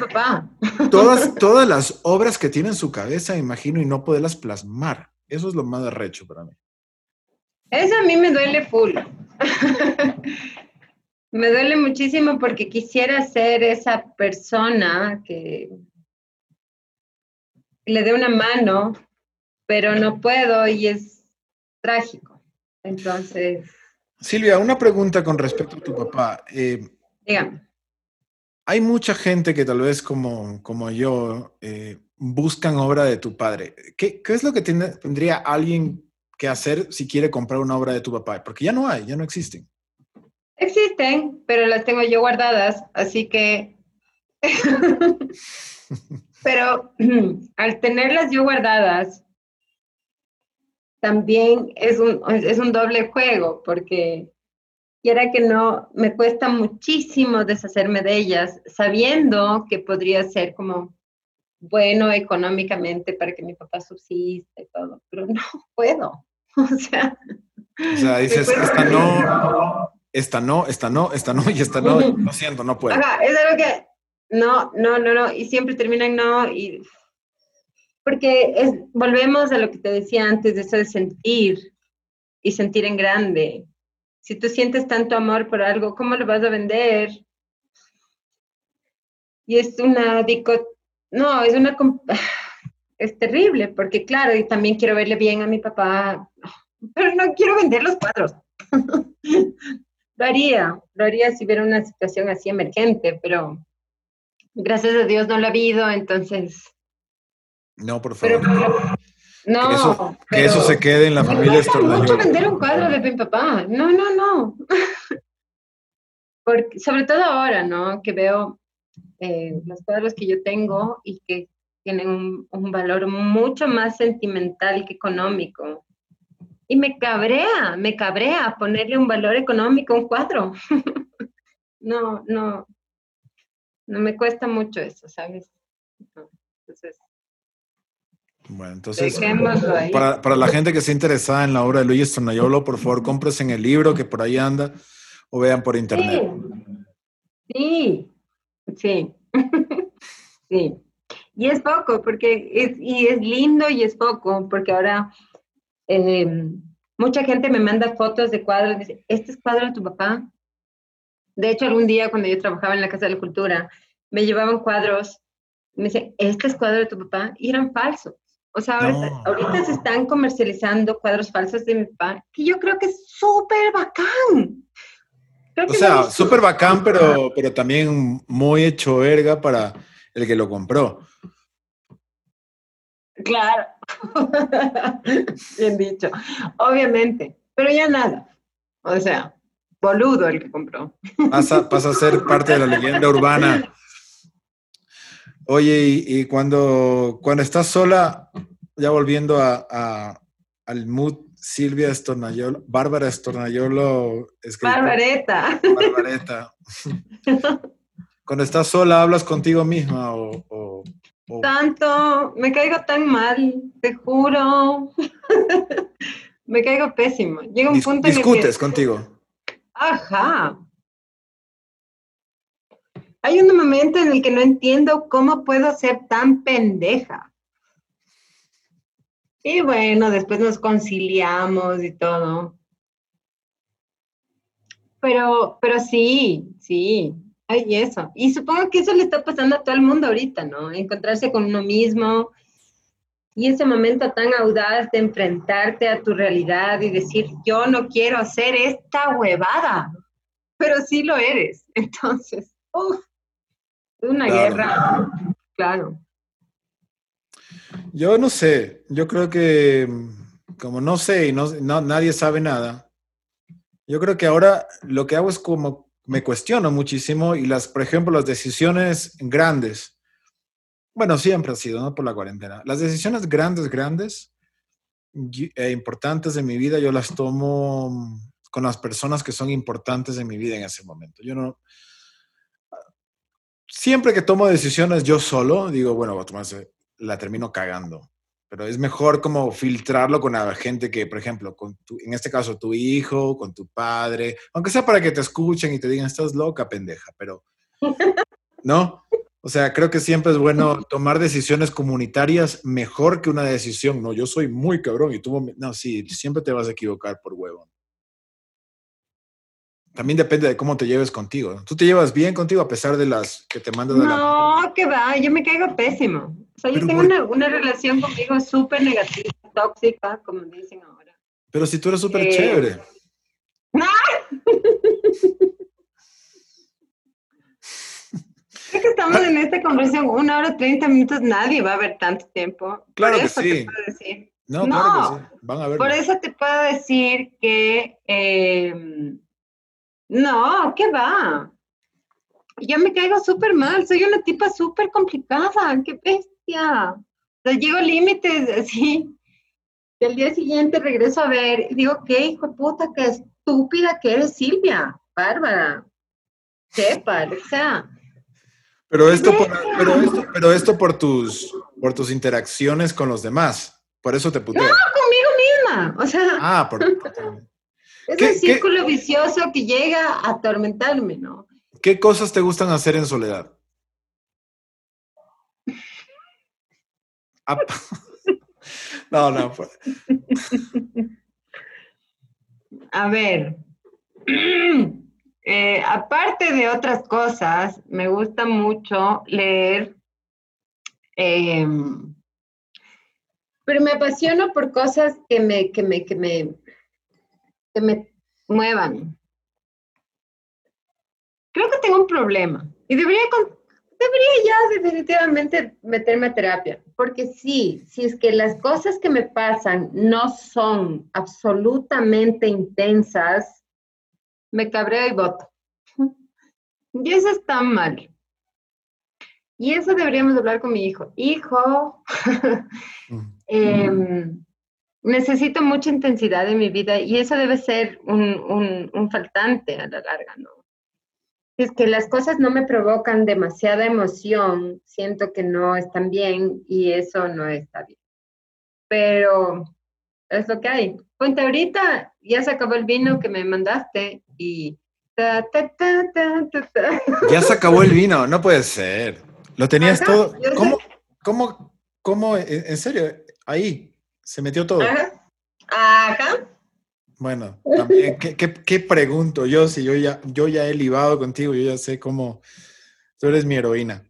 papá. Todas, [laughs] todas las obras que tiene en su cabeza, imagino, y no poderlas plasmar. Eso es lo más arrecho para mí. Eso a mí me duele full. [laughs] me duele muchísimo porque quisiera ser esa persona que le dé una mano, pero no puedo y es trágico. Entonces. Silvia, una pregunta con respecto a tu papá. Eh, Dígame hay mucha gente que tal vez como, como yo eh, buscan obra de tu padre. ¿Qué, qué es lo que tendría alguien que hacer si quiere comprar una obra de tu papá? Porque ya no hay, ya no existen. Existen, pero las tengo yo guardadas, así que... [laughs] pero [clears throat] al tenerlas yo guardadas, también es un, es un doble juego, porque quiera que no, me cuesta muchísimo deshacerme de ellas, sabiendo que podría ser como bueno económicamente para que mi papá subsiste y todo, pero no [laughs] puedo. O sea, o sea dices, esta no, esta no, esta no, esta no y esta no, lo siento, no puedo. Ajá, es algo que no, no, no, no, y siempre terminan no, y porque es, volvemos a lo que te decía antes, de eso de sentir y sentir en grande. Si tú sientes tanto amor por algo, ¿cómo lo vas a vender? Y es una no, es una [sighs] es terrible, porque claro, y también quiero verle bien a mi papá, [laughs] pero no quiero vender los cuadros. [laughs] lo haría, lo haría si hubiera una situación así emergente, pero gracias a Dios no lo ha habido, entonces. No, por favor. No. Que eso, se quede en la familia No mucho vender un cuadro de mi papá. No, no, no. [laughs] Porque, sobre todo ahora, ¿no? Que veo eh, los cuadros que yo tengo y que tienen un, un, valor mucho más sentimental que económico. Y me cabrea, me cabrea ponerle un valor económico a un cuadro. [laughs] no, no, no me cuesta mucho eso, ¿sabes? Entonces, bueno, entonces, para, para, la gente que esté interesada en la obra de Luis Tornayolo, por favor, compres en el libro que por ahí anda o vean por internet. Sí, sí, [laughs] sí. Y es poco, porque es, y es lindo y es poco, porque ahora em, mucha gente me manda fotos de cuadros, y dice, ¿este es cuadro de tu papá? De hecho, algún día cuando yo trabajaba en la Casa de la Cultura, me llevaban cuadros, me dicen, ¿este es cuadro de tu papá? Y eran falsos. O sea, ahorita, se están comercializando cuadros falsos de mi papá, que yo creo que es súper bacán. o sea, súper bacán, pero, pero también muy hecho verga para el que lo compró. Claro. [laughs] Bien dicho. Obviamente. Pero ya nada. O sea, boludo el que compró. Pasa, pasa a ser parte de la leyenda urbana. Oye, y, cuando, cuando estás sola, ya volviendo a, al mood, Silvia Estornayolo, Bárbara Estornayolo. Barbareta. Barbareta. cuando estás sola, ¿hablas contigo misma o, Tanto, me caigo tan mal, te juro. [laughs] me caigo pésimo. Llega un punto en el que... Discutes contigo. Ajá. Hay un momento en el que no entiendo cómo puedo ser tan pendeja. Y bueno, después nos conciliamos y todo. Pero, pero sí, sí, hay eso. Y supongo que eso le está pasando a todo el mundo ahorita, ¿no? Encontrarse con uno mismo y ese momento tan audaz de enfrentarte a tu realidad y decir, yo no quiero hacer esta huevada, pero sí lo eres. [laughs] Entonces, uff, es una guerra, claro. Yo no sé, yo creo que como no sé y no, nadie sabe nada, yo creo que ahora lo que hago es como me cuestiono muchísimo y las, por ejemplo, las decisiones grandes, bueno, siempre ha sido, ¿no? Por la cuarentena. Las decisiones grandes, grandes e importantes de mi vida, yo las tomo con las personas que son importantes de mi vida en ese momento. Yo no, siempre que tomo decisiones yo solo, digo, bueno, la termino cagando. Pero es mejor como filtrarlo con la gente que, por ejemplo, con tu, en este caso tu hijo, con tu padre, aunque sea para que te escuchen y te digan, estás loca, pendeja, pero, ¿no? O sea, creo que siempre es bueno tomar decisiones comunitarias mejor que una decisión, no, yo soy muy cabrón y tú, no, sí, siempre te vas a equivocar por huevo. También depende de cómo te lleves contigo. ¿Tú te llevas bien contigo a pesar de las que te mandan? No, que va, yo me caigo pésimo. O sea, yo tengo una, una, relación conmigo súper negativa, tóxica, como dicen ahora. Pero si tú eres súper eh, chévere. ¡No! [laughs] [laughs] Es que estamos en esta conversación una hora treinta minutos, nadie va a ver tanto tiempo. Claro que sí. No, claro que sí. Van a ver. Por eso te puedo decir que eh, no, ¿qué va? Yo me caigo súper mal, soy una tipa súper complicada, qué bestia. O sea, llego límites [laughs] así. Y al día siguiente regreso a ver y digo, qué hijo de puta, qué estúpida que eres Silvia, Bárbara. Sepa, o sea. Pero esto, por, pero esto, pero esto por tus, por tus interacciones con los demás. Por eso te puteo. No, conmigo misma. O sea. Ah, por, [laughs] es un círculo vicioso que llega a atormentarme, ¿no? ¿Qué cosas te gustan hacer en soledad? [laughs] no, no. Pues. [laughs] A ver, [clears throat] eh, aparte de otras cosas, me gusta mucho leer, em, pero me apasiono por cosas que me, que me, que me, me muevan. Creo que tengo un problema y debería, debería ya definitivamente meterme a terapia, porque sí, si es que las cosas que me pasan no son absolutamente intensas, me cabreo y voto. [laughs] Y eso está mal. Y eso deberíamos hablar con mi hijo. Hijo, [laughs] eh, necesito mucha intensidad en mi vida y eso debe ser un, un, faltante a la larga, ¿no? es que las cosas no me provocan demasiada emoción, siento que no están bien y eso no está bien. Pero es lo que hay. Cuenta ahorita, ya se acabó el vino que me mandaste y... [laughs] ya se acabó el vino, no puede ser. Lo tenías todo. ¿Cómo, ¿Cómo, cómo, en serio, ahí, se metió todo. Ajá. Bueno, también, ¿qué, pregunto yo si yo ya, yo ya he libado contigo, yo ya sé cómo tú eres mi heroína?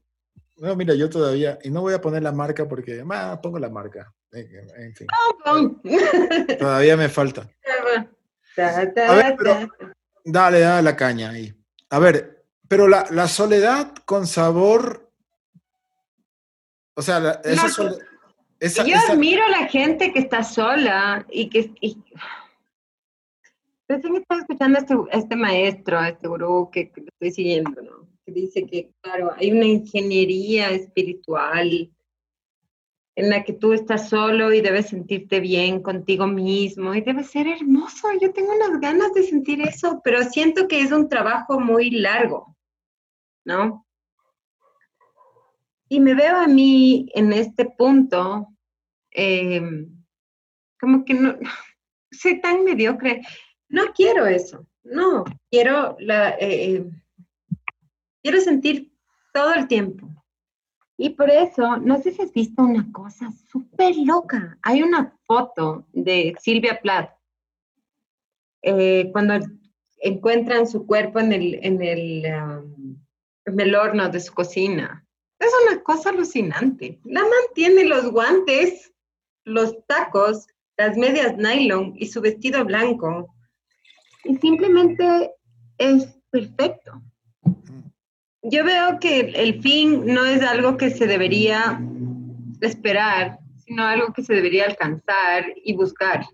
No, mira, yo todavía, y no voy a poner la marca porque, ah, pongo la marca. En fin. todavía me falta. A ver, pero, dale, dale la caña ahí. A ver, pero la, la soledad con sabor, o sea, la, esa soledad yo admiro a la gente que está sola y que... Recién estaba escuchando a este, este maestro, a este gurú que, que, lo estoy siguiendo, ¿no? Que dice que, claro, hay una ingeniería espiritual en la que tú estás solo y debes sentirte bien contigo mismo y debe ser hermoso. Yo tengo unas ganas de sentir eso, pero siento que es un trabajo muy largo, ¿no? Y me veo a mí en este punto eh, como que no, [laughs] soy tan mediocre. No quiero eso, no, quiero, la, eh, eh, quiero sentir todo el tiempo. Y por eso, no sé si has visto una cosa súper loca. Hay una foto de Silvia Plath eh, cuando encuentran su cuerpo en el, en, el, um, en el horno de su cocina. Es una cosa alucinante. La mantiene los guantes, los tacos, las medias nylon y su vestido blanco. Y simplemente es perfecto. Yo veo que el fin no es algo que se debería esperar, sino algo que se debería alcanzar y buscar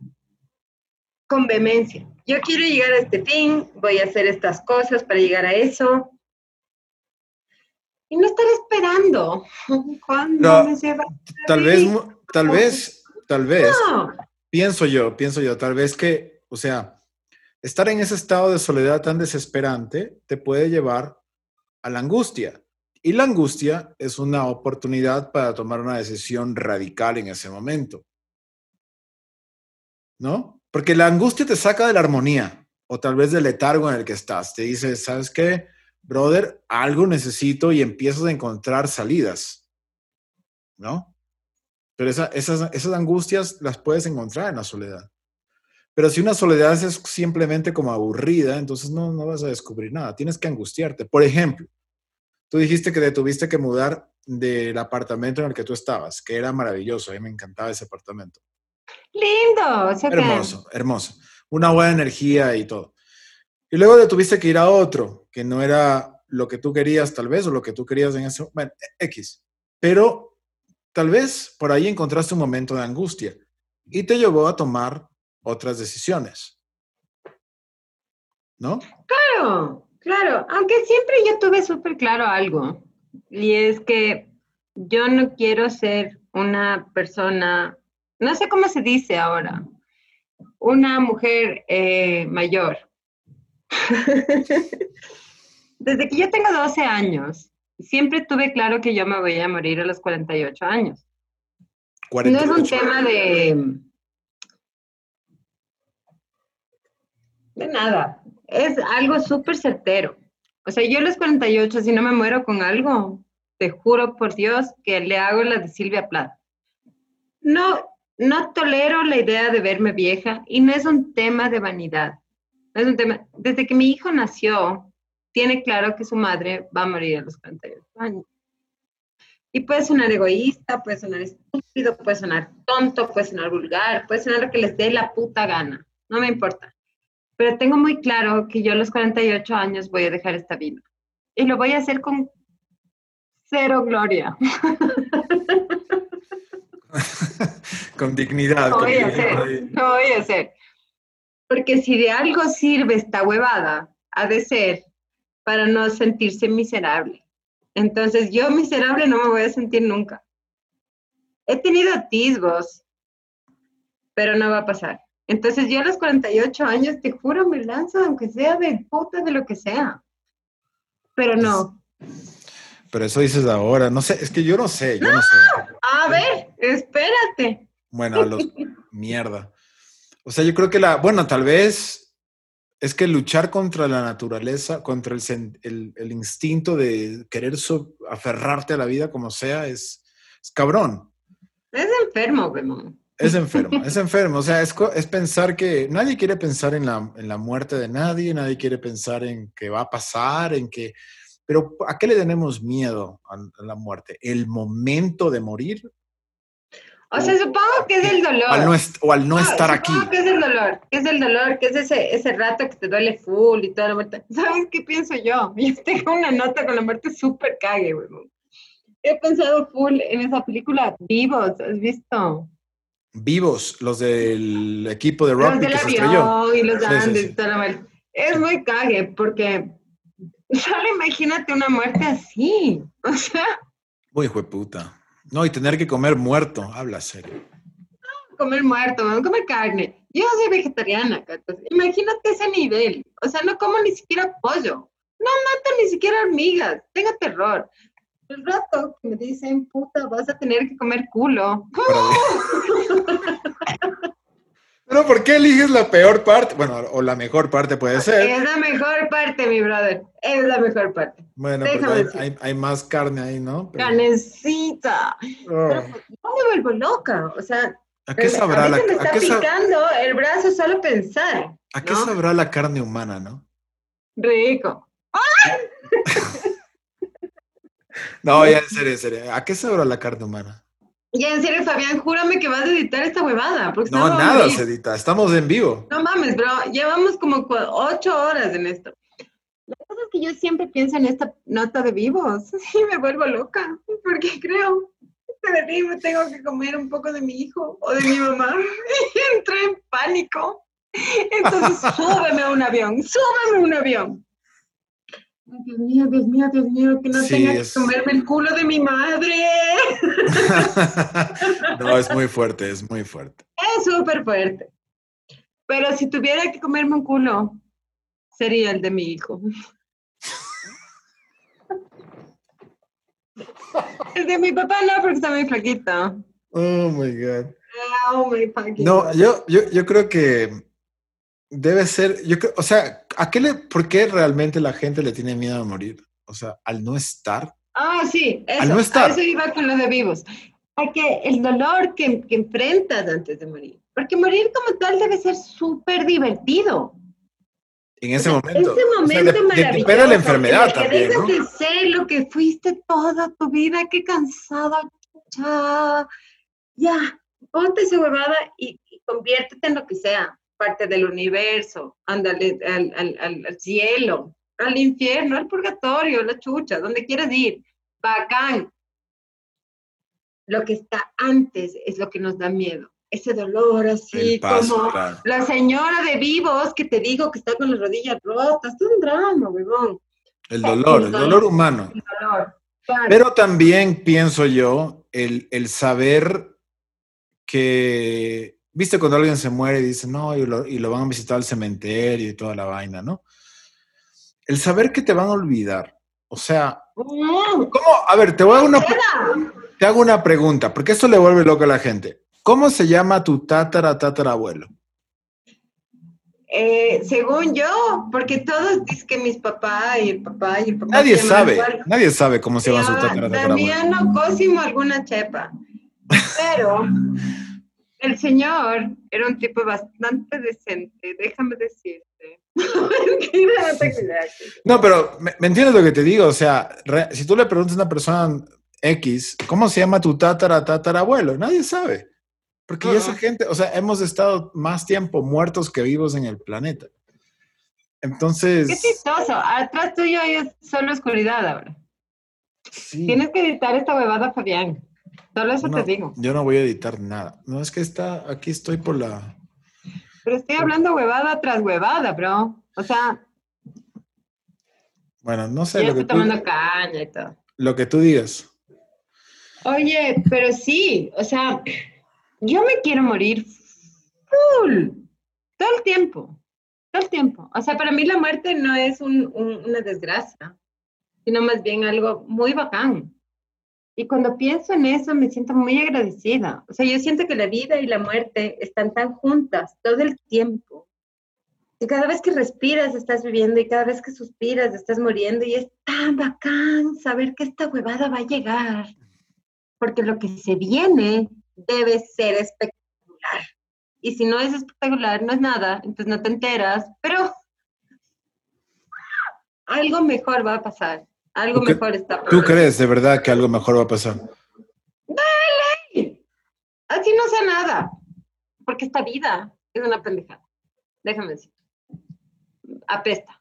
con vehemencia. Yo quiero llegar a este fin, voy a hacer estas cosas para llegar a eso. Y no estar esperando [laughs] cuando me lleva tal vez, tal vez, tal vez, pienso yo, pienso yo, tal vez que, o sea, estar en ese estado de soledad tan desesperante te puede llevar a la angustia. Y la angustia es una oportunidad para tomar una decisión radical en ese momento. ¿No? Porque la angustia te saca de la armonía o tal vez del letargo en el que estás. Te dice, ¿sabes qué? Brother, algo necesito y empiezas a encontrar salidas. ¿No? Pero esas, esas angustias las puedes encontrar en la soledad. Pero si una soledad es simplemente como aburrida, entonces no, no vas a descubrir nada. Tienes que angustiarte. Por ejemplo, tú dijiste que te tuviste que mudar del apartamento en el que tú estabas, que era maravilloso. A mí me encantaba ese apartamento. Lindo. hermoso, hermoso. Una buena energía y todo. Y luego te tuviste que ir a otro, que no era lo que tú querías tal vez, o lo que tú querías en ese bueno, X. Pero tal vez por ahí encontraste un momento de angustia y te llevó a tomar otras decisiones. ¿No? Claro, claro. Aunque siempre yo tuve súper claro algo. Y es que yo no quiero ser una persona, no sé cómo se dice ahora, una mujer eh, mayor. [laughs] Desde que yo tengo 12 años, siempre tuve claro que yo me voy a morir a los 48 años. No es un tema de, De nada. Es algo súper certero. O sea, yo a los 48, si no me muero con algo, te juro por Dios que le hago la de Silvia Plath. No, no tolero la idea de verme vieja y no es un tema de vanidad. Es un tema. Desde que mi hijo nació, tiene claro que su madre va a morir a los 48 años. Y puede sonar egoísta, puede sonar estúpido, puede sonar tonto, puede sonar vulgar, puede sonar lo que les dé la puta gana. No me importa pero tengo muy claro que yo a los 48 años voy a dejar esta vida. Y lo voy a hacer con cero gloria. [laughs] con dignidad. Lo voy a hacer, lo voy a hacer. Porque si de algo sirve esta huevada, ha de ser para no sentirse miserable. Entonces yo miserable no me voy a sentir nunca. He tenido atisbos, pero no va a pasar. Entonces yo a los 48 años, te juro, me lanzo, aunque sea de puta, de lo que sea. Pero no. Pero eso dices ahora, no sé, es que yo no sé, yo no, sé. A ver, espérate. Bueno, a los [laughs] mierda. O sea, yo creo que la, bueno, tal vez es que luchar contra la naturaleza, contra el, el, instinto de querer aferrarte a la vida como sea, es, es cabrón. Es enfermo, Bemón. Es enfermo, es enfermo. O sea, es, es, pensar que nadie quiere pensar en la, en la muerte de nadie, nadie quiere pensar en qué va a pasar, en que... Pero ¿a qué le tenemos miedo a, la muerte? ¿El momento de morir? O sea, supongo que es el dolor. o al no estar aquí. que es el dolor, que es el dolor, que es ese, ese rato que te duele full y toda la muerte. ¿Sabes qué pienso yo? [laughs] Yo tengo una nota con la muerte súper cague, güey. He pensado full en esa película Vivos, ¿has visto? Vivos, los del equipo de Los rugby del que se estrelló. y los Sí, sí, Andes sí. Es muy cague porque solo imagínate una muerte así. O sea, Muy puta. No, y tener que comer muerto, habla serio. comer muerto, no comer carne. Yo soy vegetariana, Catos. Imagínate ese nivel. O sea, no como ni siquiera pollo. No mato ni siquiera hormigas. Tengo terror. El rato que me dicen, puta, vas a tener que comer culo. [laughs] Pero ¿por qué eliges la peor parte? Bueno, o la mejor parte puede ser. Es la mejor parte, mi brother. Es la mejor parte. Bueno, porque hay, hay- hay más carne ahí, ¿no? Pero- Canecita. Pero Ay, pues, yo me vuelvo loca. O sea, ¿A qué sabrá a la, me a está qué picando el brazo solo pensar. a qué sabrá la carne humana, no? Rico. [laughs] No, ya en serio, en serio. ¿A qué sabrá la carne humana? Ya en serio, Fabián, júrame que vas a editar esta huevada. Porque No, me nada, morir. Cedita. Estamos en vivo. No mames, bro. Llevamos como ocho horas en esto. La cosa es que yo siempre pienso en esta nota de vivos [laughs] y me vuelvo loca. Porque creo que de vivo tengo que comer un poco de mi hijo o de mi mamá. [laughs] Y entré en pánico. Entonces, [laughs] súbeme a un avión, súbeme a un avión. Dios mío, Dios mío, Dios mío, que no Sí, tenga es- que comerme el culo de mi madre. [laughs] no, es muy fuerte, es muy fuerte. Es súper fuerte. Pero si tuviera que comerme un culo, sería el de mi hijo. [laughs] El de mi papá no, porque está muy flaquito. Oh my God. Oh, my fucking No, God. yo, yo, yo creo que debe ser, yo creo, o sea, ¿a qué le, por qué realmente la gente le tiene miedo a morir? O sea, al no estar. Ah, sí, eso. Al no estar. Eso iba con lo de vivos. A que el dolor que, que enfrentas antes de morir. Porque morir como tal debe ser súper divertido. En ese O sea, momento. Ese O sea, momento de- de- la enfermedad que también, dejas ¿no? de ser lo que fuiste toda tu vida, qué cansada, chucha. Ya, ponte esa huevada y, y conviértete en lo que sea, parte del universo, ándale al, al, al, al cielo, al infierno, al purgatorio, la chucha, donde quieras ir. Bacán. Lo que está antes es lo que nos da miedo. Ese dolor así, paso, como claro. la señora de vivos que te digo que está con las rodillas rotas, es un drama, huevón. El dolor, el dolor humano. El dolor. Claro. Pero también pienso yo el, el saber que, viste, cuando alguien se muere y dice, no, y lo, y lo van a visitar al cementerio y toda la vaina, ¿no? El saber que te van a olvidar. O sea, ¿cómo? A ver, te voy a una, te hago una pregunta, porque esto le vuelve loco a la gente. ¿Cómo se llama tu tatara tatarabuelo? Eh, según yo, porque todos dicen que mis papás y el papá y el papá. Nadie sabe, nadie sabe cómo se llama su tatara tatarabuelo. Damiano Cosimo alguna chepa. Pero [laughs] el señor era un tipo bastante decente, déjame decirte. [laughs] No pero ¿me, me entiendes lo que te digo? O sea, re- si tú le preguntas a una persona X, ¿cómo se llama tu tatara tatarabuelo? Nadie sabe. Porque ya esa gente, o sea, hemos estado más tiempo muertos que vivos en el planeta. Entonces, Qué chistoso. Atrás tuyo hay solo oscuridad ahora. sí, Tienes que editar esta huevada, Fabián. Solo eso no, te digo. yo no voy a editar nada. No, es que está, aquí estoy por la... Pero estoy hablando huevada tras huevada, bro. O sea, Bueno, no sé lo que, estoy tú, tomando caña y todo. lo que tú digas. Oye, pero sí, o sea, yo me quiero morir full, todo el tiempo, todo el tiempo. O sea, para mí la muerte no es un- un- una desgracia, sino más bien algo muy bacán. Y cuando pienso en eso, me siento muy agradecida. O sea, yo siento que la vida y la muerte están tan juntas todo el tiempo. Y cada vez que respiras estás viviendo y cada vez que suspiras estás muriendo y es tan bacán saber que esta huevada va a llegar. Porque lo que se viene debe ser espectacular. Y si no es espectacular, no es nada, entonces no te enteras, pero [laughs] algo mejor va a pasar. Algo ¿Tú qué- mejor está ¿Tú crees de verdad que algo mejor va a pasar? Así no sea nada, porque esta vida es una pendejada. Déjame decir. Apesta.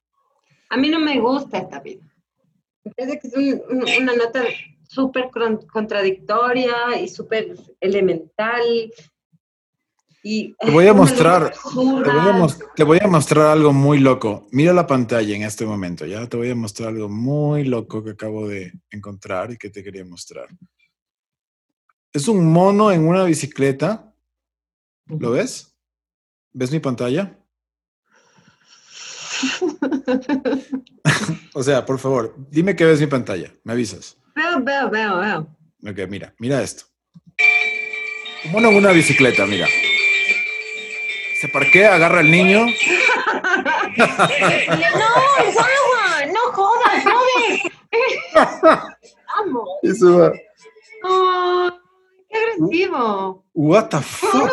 A mí no me gusta esta vida. Me parece que es un- un- una nota súper con- contradictoria y súper elemental. Y Te voy a mostrar, te voy a, te voy a mostrar algo muy loco. Mira la pantalla en este momento, ¿ya? Te voy a mostrar algo muy loco que acabo de encontrar y que te quería mostrar. Es un mono en una bicicleta. ¿Lo ves? ¿Ves mi pantalla? [laughs] O sea, por favor, dime que ves mi pantalla. Me avisas. Veo, veo, veo, veo. Ok, mira, mira esto. Un mono en una bicicleta, mira. Se parquea, agarra al niño. [laughs] No, es agua. No jodas, va. Oh, qué agresivo. What the fuck?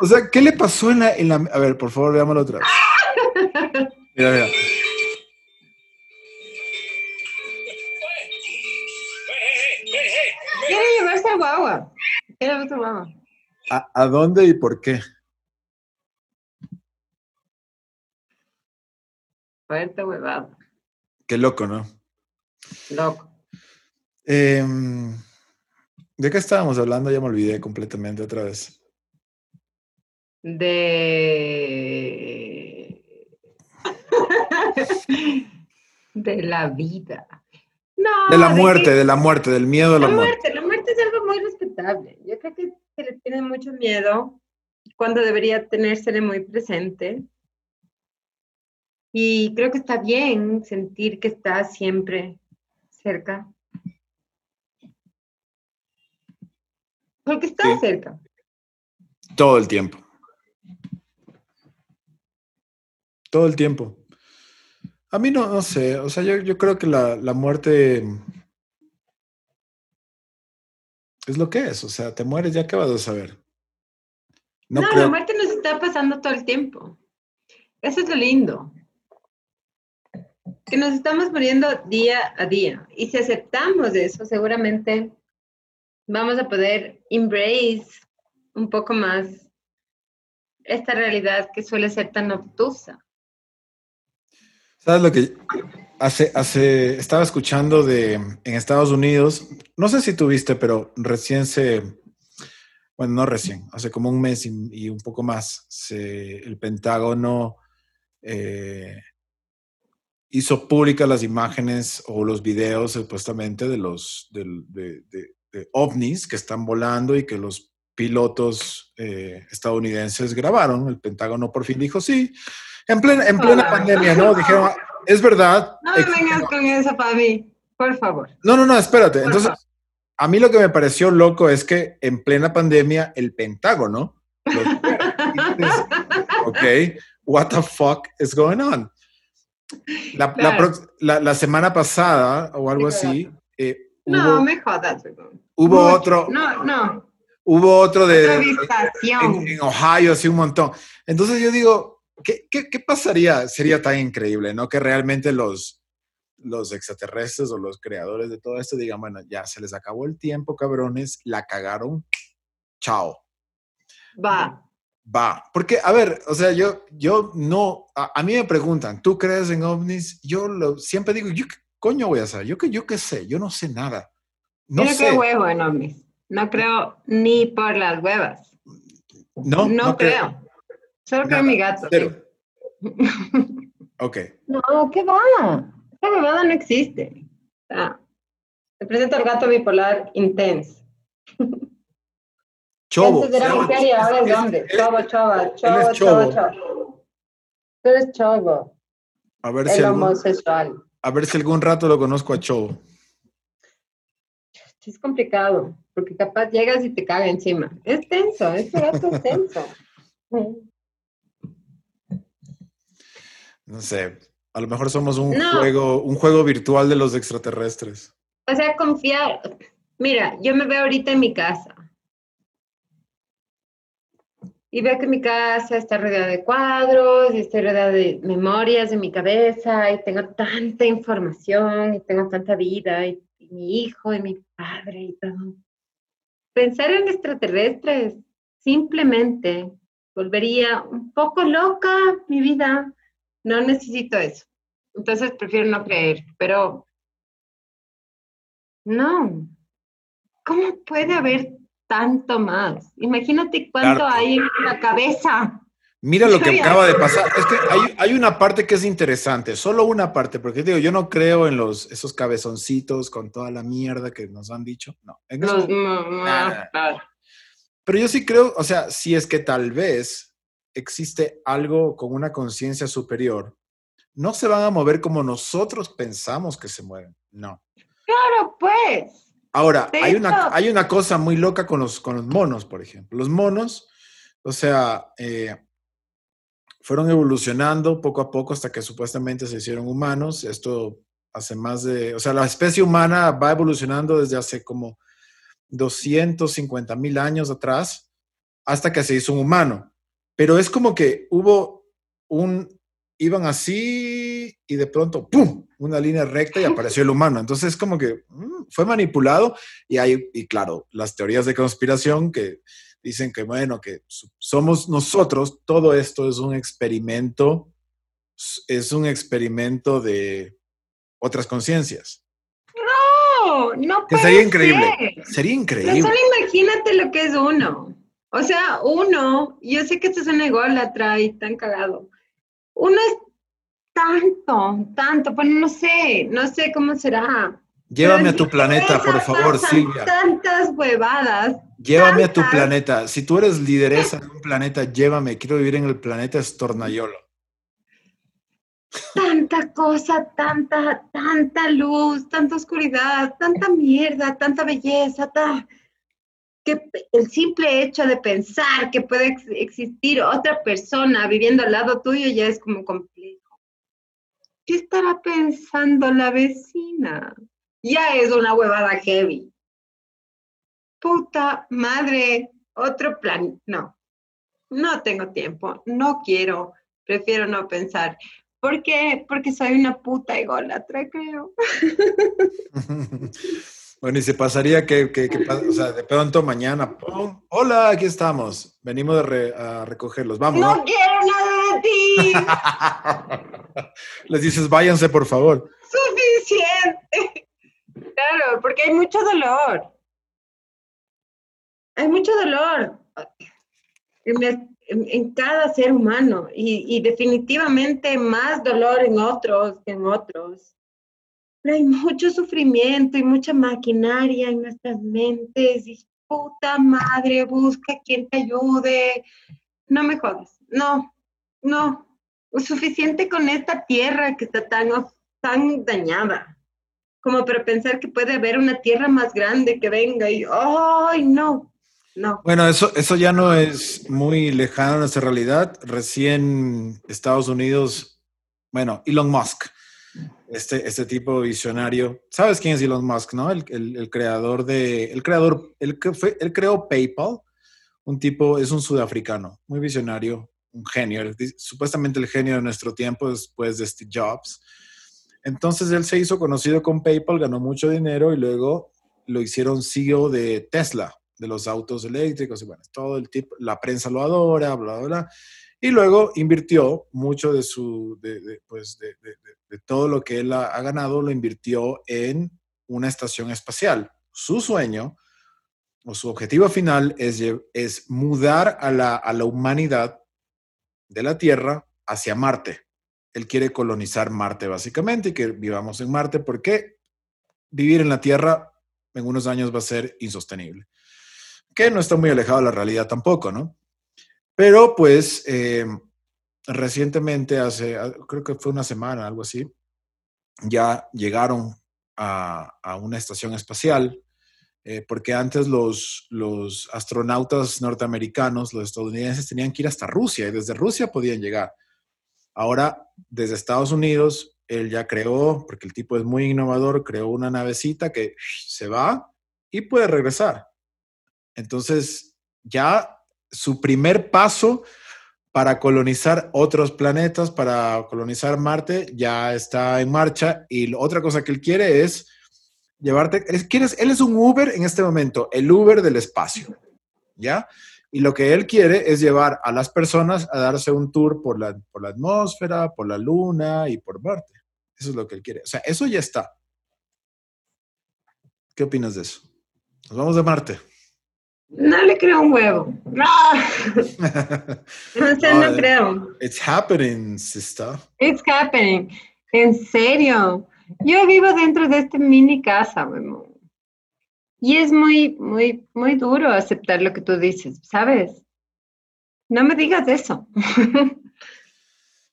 O sea, ¿qué le pasó en la, en la... A ver, por favor, veámoslo otra vez. Mira, mira. Quiere llevarse al guagua. Quiere llevarse al guagua. ¿A, a dónde y por qué? Fuerte huevado. Qué loco, ¿no? Loco. Em, ¿De qué estábamos hablando? Ya me olvidé completamente otra vez. De. [laughs] de la vida. No. De la que- muerte, de la muerte, del miedo a la La muerte. muerte, la muerte es algo muy respetable. Yo creo que se le tiene mucho miedo cuando debería tenérsele muy presente. Y creo que está bien sentir que está siempre cerca. Porque está Sí. cerca. Todo el tiempo. Todo el tiempo. A mí no, no sé, o sea, yo, yo creo que la, la muerte es lo que es, o sea, te mueres, ya qué vas a saber. No, No, creo, la muerte nos está pasando todo el tiempo. Eso es lo lindo. Que nos estamos muriendo día a día. Y si aceptamos eso, seguramente vamos a poder embrace un poco más esta realidad que suele ser tan obtusa. ¿Sabes lo que hace, hace, estaba escuchando de en Estados Unidos, no sé si tuviste, pero recién se, bueno, no recién, hace como un mes y, un poco más, se, el Pentágono eh, hizo públicas las imágenes o los videos supuestamente de los de, de- de ovnis que están volando y que los pilotos eh, estadounidenses grabaron. El Pentágono por fin dijo sí. En plena, en plena pandemia, ¿no? Dijeron, es verdad. No me vengas con eso, Fabi. Por favor. no, no, no, espérate. Por Entonces, a mí lo que me pareció loco es que en plena pandemia el Pentágono, los- [laughs] ok, what the fuck is going on? La, la Claro. la- la semana pasada o algo Sí, así, eh, No, hubo, me jodas. hubo Mucho. otro, No, no. hubo otro de, en, en Ohio, así un montón. Entonces yo digo, ¿qué, qué, qué pasaría? Sería tan increíble, ¿no? Que realmente los, los extraterrestres o los creadores de todo esto digan, bueno, ya se les acabó el tiempo, cabrones, la cagaron, chao, Va. Va. Porque, a ver, o sea, yo, yo no, a, a mí me preguntan, ¿tú crees en ovnis? Yo lo, siempre digo, ¿yo qué coño voy a saber? Yo qué yo qué sé, yo no sé nada. No Yo no sé. creo huevo en ovnis. No creo ni por las huevas. No, No, creo. Solo creo en mi gato. Cero. Ok. No, ¿qué va? Esa huevada no existe. Ah, te presento al gato bipolar intenso. Chobo. Antes era ahora es hombre. Chobo, chobo, chobo, chobo, chobo. Tú eres chobo, A ver, si el algún, homosexual. a ver si algún rato lo conozco a Chobo. Es complicado, porque capaz llegas y te caga encima. Es tenso, este gato es tenso. No sé. A lo mejor somos un No. juego, un juego virtual de los extraterrestres. O sea, confiar. Mira, yo me veo ahorita en mi casa. Y veo que mi casa está rodeada de cuadros, y estoy rodeada de memorias en mi cabeza, y tengo tanta información, y tengo tanta vida, y, y mi hijo, y mi padre, y todo. Pensar en extraterrestres simplemente volvería un poco loca mi vida. No necesito eso. Entonces prefiero no creer, pero no. ¿Cómo puede haber tanto más. Imagínate cuánto hay en la cabeza. Mira lo que acaba de pasar. Es que hay, una parte que es interesante, solo una parte, porque digo, yo no creo en los, esos cabezoncitos con toda la mierda que nos han dicho. No. Pero yo sí creo, o sea, si es que tal vez existe algo con una conciencia superior, no se van a mover como nosotros pensamos que se mueven. No. Claro, pues. Ahora, hay una, hay una cosa muy loca con los, con los monos, por ejemplo. Los monos, o sea, eh, fueron evolucionando poco a poco hasta que supuestamente se hicieron humanos. Esto hace más de, o sea, la especie humana va evolucionando desde hace como 250 mil años atrás hasta que se hizo un humano. Pero es como que hubo un, iban así y de pronto, ¡pum!, una línea recta y [laughs] apareció el humano. Entonces es como que mm, fue manipulado y hay, y claro, las teorías de conspiración que dicen que, bueno, que somos nosotros, todo esto es un experimento, es un experimento de otras conciencias. No, no puede Sería increíble, sería increíble. solo imagínate lo que es uno. O sea, uno, yo sé que esto es un ególatra y tan cagado. Uno es tanto, tanto, pues no sé, no sé cómo será. Llévame a tu planeta, por favor, Silvia. Tantas huevadas. Llévame a tu planeta. Si tú eres lideresa de un planeta, llévame. Quiero vivir en el planeta Estornayolo. Tanta cosa, tanta, tanta luz, tanta oscuridad, tanta mierda, tanta belleza, que el simple hecho de pensar que puede existir otra persona viviendo al lado tuyo ya es como complejo. ¿Qué estará pensando la vecina? Ya es una huevada heavy. Puta madre, otro plan. No, no tengo tiempo, no quiero, prefiero no pensar. ¿Por qué? Porque soy una puta ególatra, creo. [laughs] Bueno, y se pasaría que, o sea, de pronto mañana, hola, aquí estamos, venimos a recogerlos, vamos. No quiero nada de ti. [laughs] Les dices, váyanse, por favor. Suficiente. Claro, porque hay mucho dolor. Hay mucho dolor en, cada ser humano y, definitivamente más dolor en otros que en otros hay mucho sufrimiento y mucha maquinaria en nuestras mentes y puta madre, busca quien te ayude. No me jodas, no, no. Suficiente con esta tierra que está tan, tan dañada como para pensar que puede haber una tierra más grande que venga y, ¡ay, no! No. Bueno, eso, eso ya no es muy lejano a nuestra realidad. Recién Estados Unidos, bueno, Elon Musk este, este tipo visionario. ¿Sabes quién es Elon Musk, no? El, el, creador de, el creador, el que fue, él creó PayPal, un tipo, es un sudafricano, muy visionario, un genio, supuestamente el genio de nuestro tiempo después de Steve Jobs. Entonces él se hizo conocido con PayPal, ganó mucho dinero y luego lo hicieron CEO de Tesla, de los autos eléctricos y bueno, todo el tipo, la prensa lo adora, bla, bla, bla. Y luego invirtió mucho de su, de, pues de, todo lo que él ha, ganado, lo invirtió en una estación espacial. Su sueño o su objetivo final es, es mudar a la, a la humanidad de la Tierra hacia Marte. Él quiere colonizar Marte básicamente y que vivamos en Marte porque vivir en la Tierra en unos años va a ser insostenible. Que no está muy alejado de la realidad tampoco, ¿no? Pero pues eh, recientemente, hace, ah, creo que fue una semana, algo así, ya llegaron a, una estación espacial, eh, porque antes los, los astronautas norteamericanos, los estadounidenses, tenían que ir hasta Rusia y desde Rusia podían llegar. Ahora, desde Estados Unidos, él ya creó, porque el tipo es muy innovador, creó una navecita que se va y puede regresar. Entonces, ya su primer paso para colonizar otros planetas, para colonizar Marte, ya está en marcha. Y otra cosa que él quiere es llevarte, ¿quieres? él es un Uber en este momento, el Uber del espacio, ¿ya? Y lo que él quiere es llevar a las personas a darse un tour por la, por la atmósfera, por la luna y por Marte. Eso es lo que él quiere. O sea, eso ya está. ¿Qué opinas de eso? Nos vamos de Marte. No le creo un huevo. No. [laughs] no sé, no creo. It's happening, sister. It's happening. En serio. Yo vivo dentro de esta mini casa, weón. Y es muy, muy, muy duro aceptar lo que tú dices, ¿sabes? No me digas eso.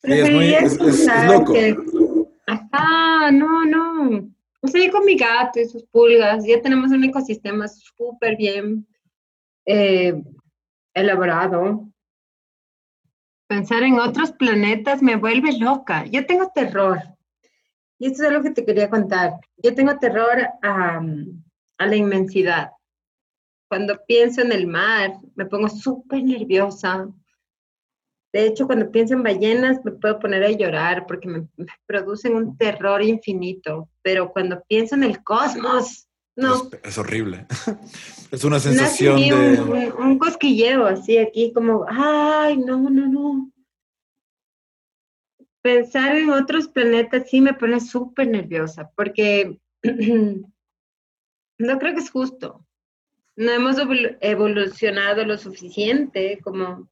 Sí, es, muy, es, es, loco. Ajá, no, no. O sea, yo con mi gato y sus pulgas, ya tenemos un ecosistema súper bien eh, elaborado. Pensar en otros planetas me vuelve loca. Yo tengo terror. Y esto es algo que te quería contar. Yo tengo terror a, a la inmensidad. Cuando pienso en el mar, me pongo súper nerviosa. De hecho, cuando pienso en ballenas, me puedo poner a llorar porque me, producen un terror infinito. Pero cuando pienso en el cosmos, no. Es, horrible. [laughs] es una sensación de... Un, un, cosquilleo así aquí, como, ay, no, no, no. Pensar en otros planetas sí me pone súper nerviosa porque [clears throat] no creo que es justo. No hemos evolucionado lo suficiente como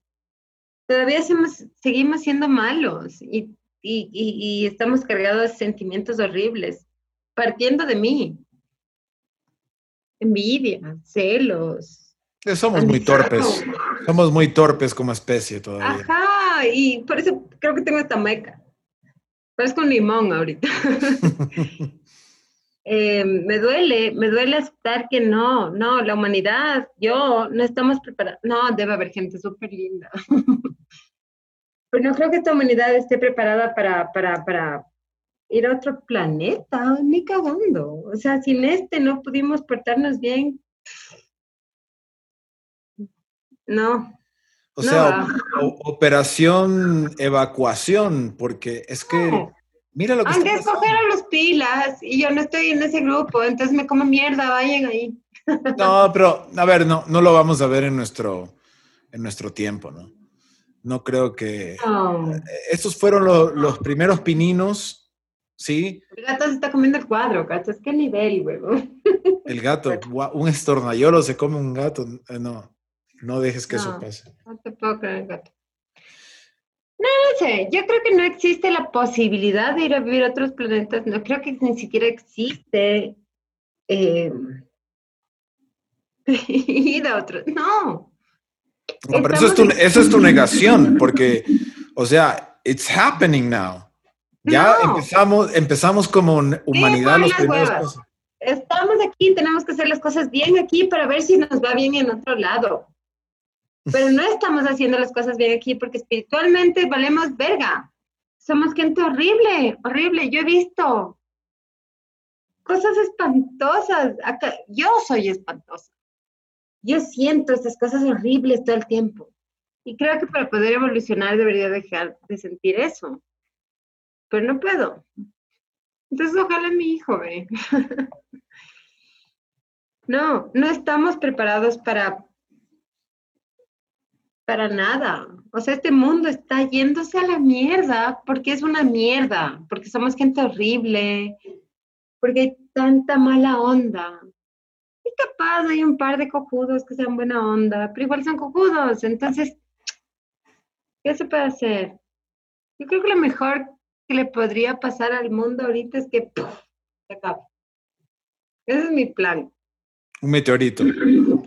todavía seguimos siendo malos y, y, y, estamos cargados de sentimientos horribles, partiendo de mí. Envidia, celos. Somos muy torpes. Somos muy torpes como especie todavía. Ajá, y por eso creo que tengo esta meca. Parezco un limón ahorita. [laughs] Eh, me duele, me duele aceptar que no, no, la humanidad, yo, no estamos preparados. No, debe haber gente súper linda. [laughs] Pero no creo que esta humanidad esté preparada para, para, para ir a otro planeta, ni cagando. O sea, sin este no pudimos portarnos bien. No. O sea, operación evacuación, porque es que Mira lo que Han de escoger a los pilas y yo no estoy en ese grupo, entonces me como mierda, vayan ahí. No, pero a ver, no, no lo vamos a ver en nuestro, en nuestro tiempo, ¿no? No creo que... Estos fueron los primeros pininos, ¿sí? El gato se está comiendo el cuadro, gato, es que nivel, huevo. El gato, un estornayolo se come un gato, eh, no, no dejes que eso pase. No te puedo creer, gato. No, no sé, yo creo que no existe la posibilidad de ir a vivir a otros planetas, no creo que ni siquiera existe eh, [laughs] ir a otros, no. No, pero eso es, tu, eso es tu [laughs] negación, porque, o sea, it's happening now. Ya empezamos, empezamos como humanidad los primeros Estamos aquí, tenemos que hacer las cosas bien aquí para ver si nos va bien en otro lado. Pero no estamos haciendo las cosas bien aquí porque espiritualmente valemos verga. Somos gente horrible, horrible. Yo he visto cosas espantosas. Acá, yo soy espantosa. Yo siento estas cosas horribles todo el tiempo. Y creo que para poder evolucionar debería dejar de sentir eso. Pero no puedo. Entonces, ojalá mi hijo ve. [laughs] no, no estamos preparados para para nada. O sea, este mundo está yéndose a la mierda porque es una mierda, porque somos gente horrible, porque hay tanta mala onda. Y capaz hay un par de cojudos que sean buena onda, pero igual son cojudos. Entonces, ¿qué se puede hacer? Yo creo que lo mejor que le podría pasar al mundo ahorita es que se acabe. Ese es mi plan. Un meteorito. [laughs]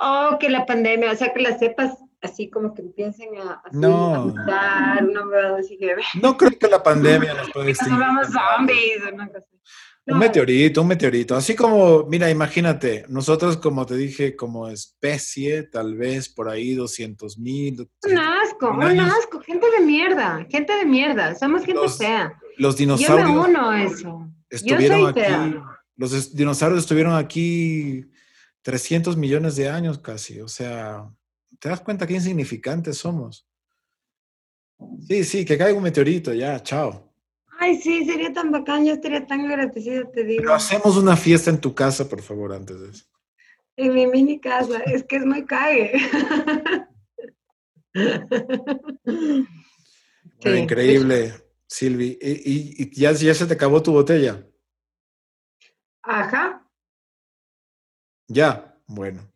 Oh, que la pandemia, o sea, que las cepas así como que empiecen a, no. no, [laughs] no creo que la pandemia nos pueda extinguir. zombies o no, Un meteorito, un meteorito. Así como, mira, imagínate, nosotros, como te dije, como especie, tal vez por ahí 200 mil. Un asco, un asco, gente de mierda, gente de mierda, somos gente los, fea. Los dinosaurios. Yo me uno a eso. Estuvieron aquí. Los dinosaurios estuvieron aquí 300 millones de años casi. O sea, ¿te das cuenta qué insignificantes somos? Sí, sí, que caiga un meteorito, ya, chao. Ay, sí, sería tan bacán, yo estaría tan agradecido, te digo. Pero hacemos una fiesta en tu casa, por favor, antes de eso. En mi mini casa, es que es muy cague. [laughs] increíble, Silvi. ¿Y, y ya, ya se te acabó tu botella? Ajá. Ya, bueno.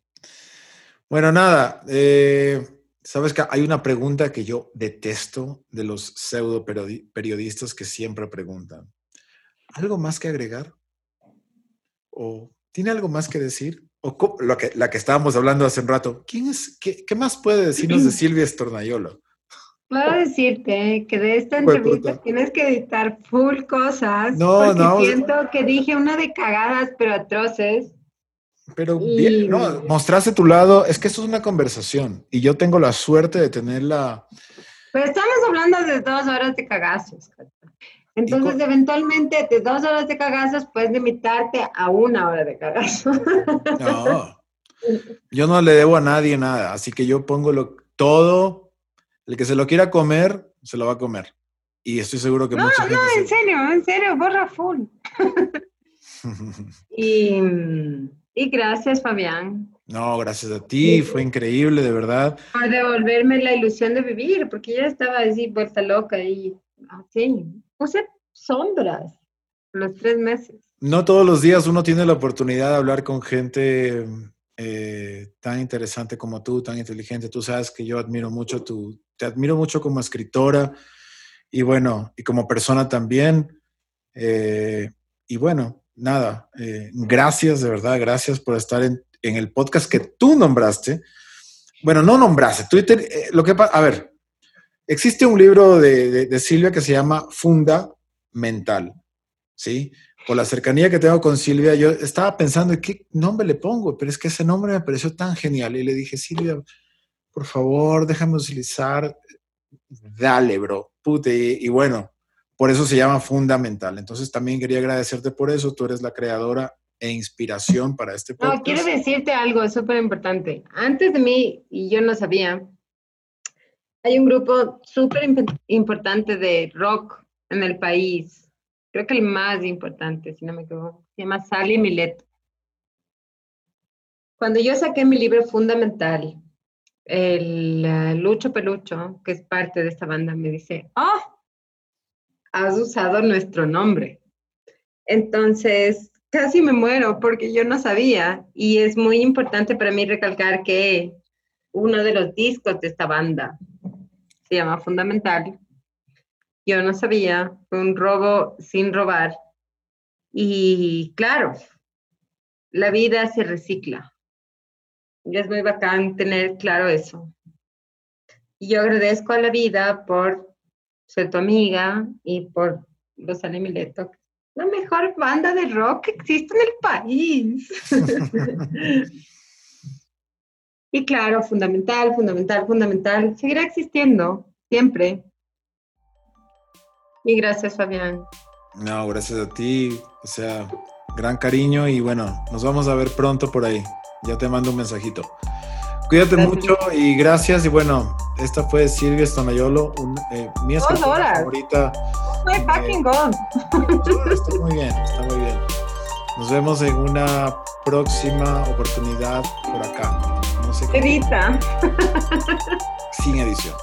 Bueno, nada. Eh, Sabes que hay una pregunta que yo detesto de los pseudo periodistas que siempre preguntan. ¿Algo más que agregar? ¿O tiene algo más que decir? O lo que, la que estábamos hablando hace un rato. ¿Quién es, qué, más puede decirnos de Silvia Estornayolo? Puedo decirte que de esta entrevista tienes que editar full cosas. No, no. Siento que dije una de cagadas, pero atroces. Pero bien, no, mostraste tu lado, es que esto es una conversación y yo tengo la suerte de tenerla. Pero estamos hablando de dos horas de cagazos. Entonces, eventualmente, de dos horas de cagazos puedes limitarte a una hora de cagazos. No, yo no le debo a nadie nada, así que yo pongo lo, todo, el que se lo quiera comer, se lo va a comer. Y estoy seguro que no, mucha gente. No, en serio, en serio, borra full. [laughs] y. Y gracias, Fabián. No, gracias a ti, fue increíble, de verdad. Por devolverme la ilusión de vivir, porque ya estaba así vuelta loca y así. Puse sombras los tres meses. No todos los días uno tiene la oportunidad de hablar con gente eh, tan interesante como tú, tan inteligente. Tú sabes que yo admiro mucho tu, te admiro mucho como escritora y bueno, y como persona también. Eh, y bueno, nada, eh, gracias, de verdad, gracias por estar en, el podcast que tú nombraste. Bueno, no nombraste, Twitter, eh, lo que a ver, existe un libro de, Silvia que se llama Funda Mental, ¿sí? Por la cercanía que tengo con Silvia, yo estaba pensando, ¿qué nombre le pongo? Pero es que ese nombre me pareció tan genial y le dije, Silvia, por favor, déjame utilizar, dale, bro, pute, y bueno, por eso se llama fundamental. Entonces también quería agradecerte por eso. Tú eres la creadora e inspiración para este podcast. No, quiero decirte algo súper importante. Antes de mí, y yo no sabía, hay un grupo súper importante de rock en el país. Creo que el más importante, si no me equivoco. Se llama Sally Milet. Cuando yo saqué mi libro fundamental, el Lucho Pelucho, que es parte de esta banda, me dice, oh, has usado nuestro nombre. Entonces, casi me muero porque yo no sabía y es muy importante para mí recalcar que uno de los discos de esta banda se llama Fundamental. Yo no sabía, fue un robo sin robar. Y claro, la vida se recicla. Y es muy bacán tener claro eso. Y yo agradezco a la vida por ser tu amiga y por Rosalía Mileto, la mejor banda de rock que existe en el país. [laughs] y claro, fundamental, fundamental, fundamental, seguirá existiendo siempre. Y gracias, Fabián. No, gracias a ti. O sea, gran cariño y bueno, nos vamos a ver pronto por ahí. Ya te mando un mensajito. Cuídate mucho y gracias. Y bueno, esta fue Silvia Stanayolo, eh, mi escritora favorita. Fue fucking gone. Está muy bien, está muy bien. Nos vemos en una próxima oportunidad por acá. No sé qué. Edita. Sin edición.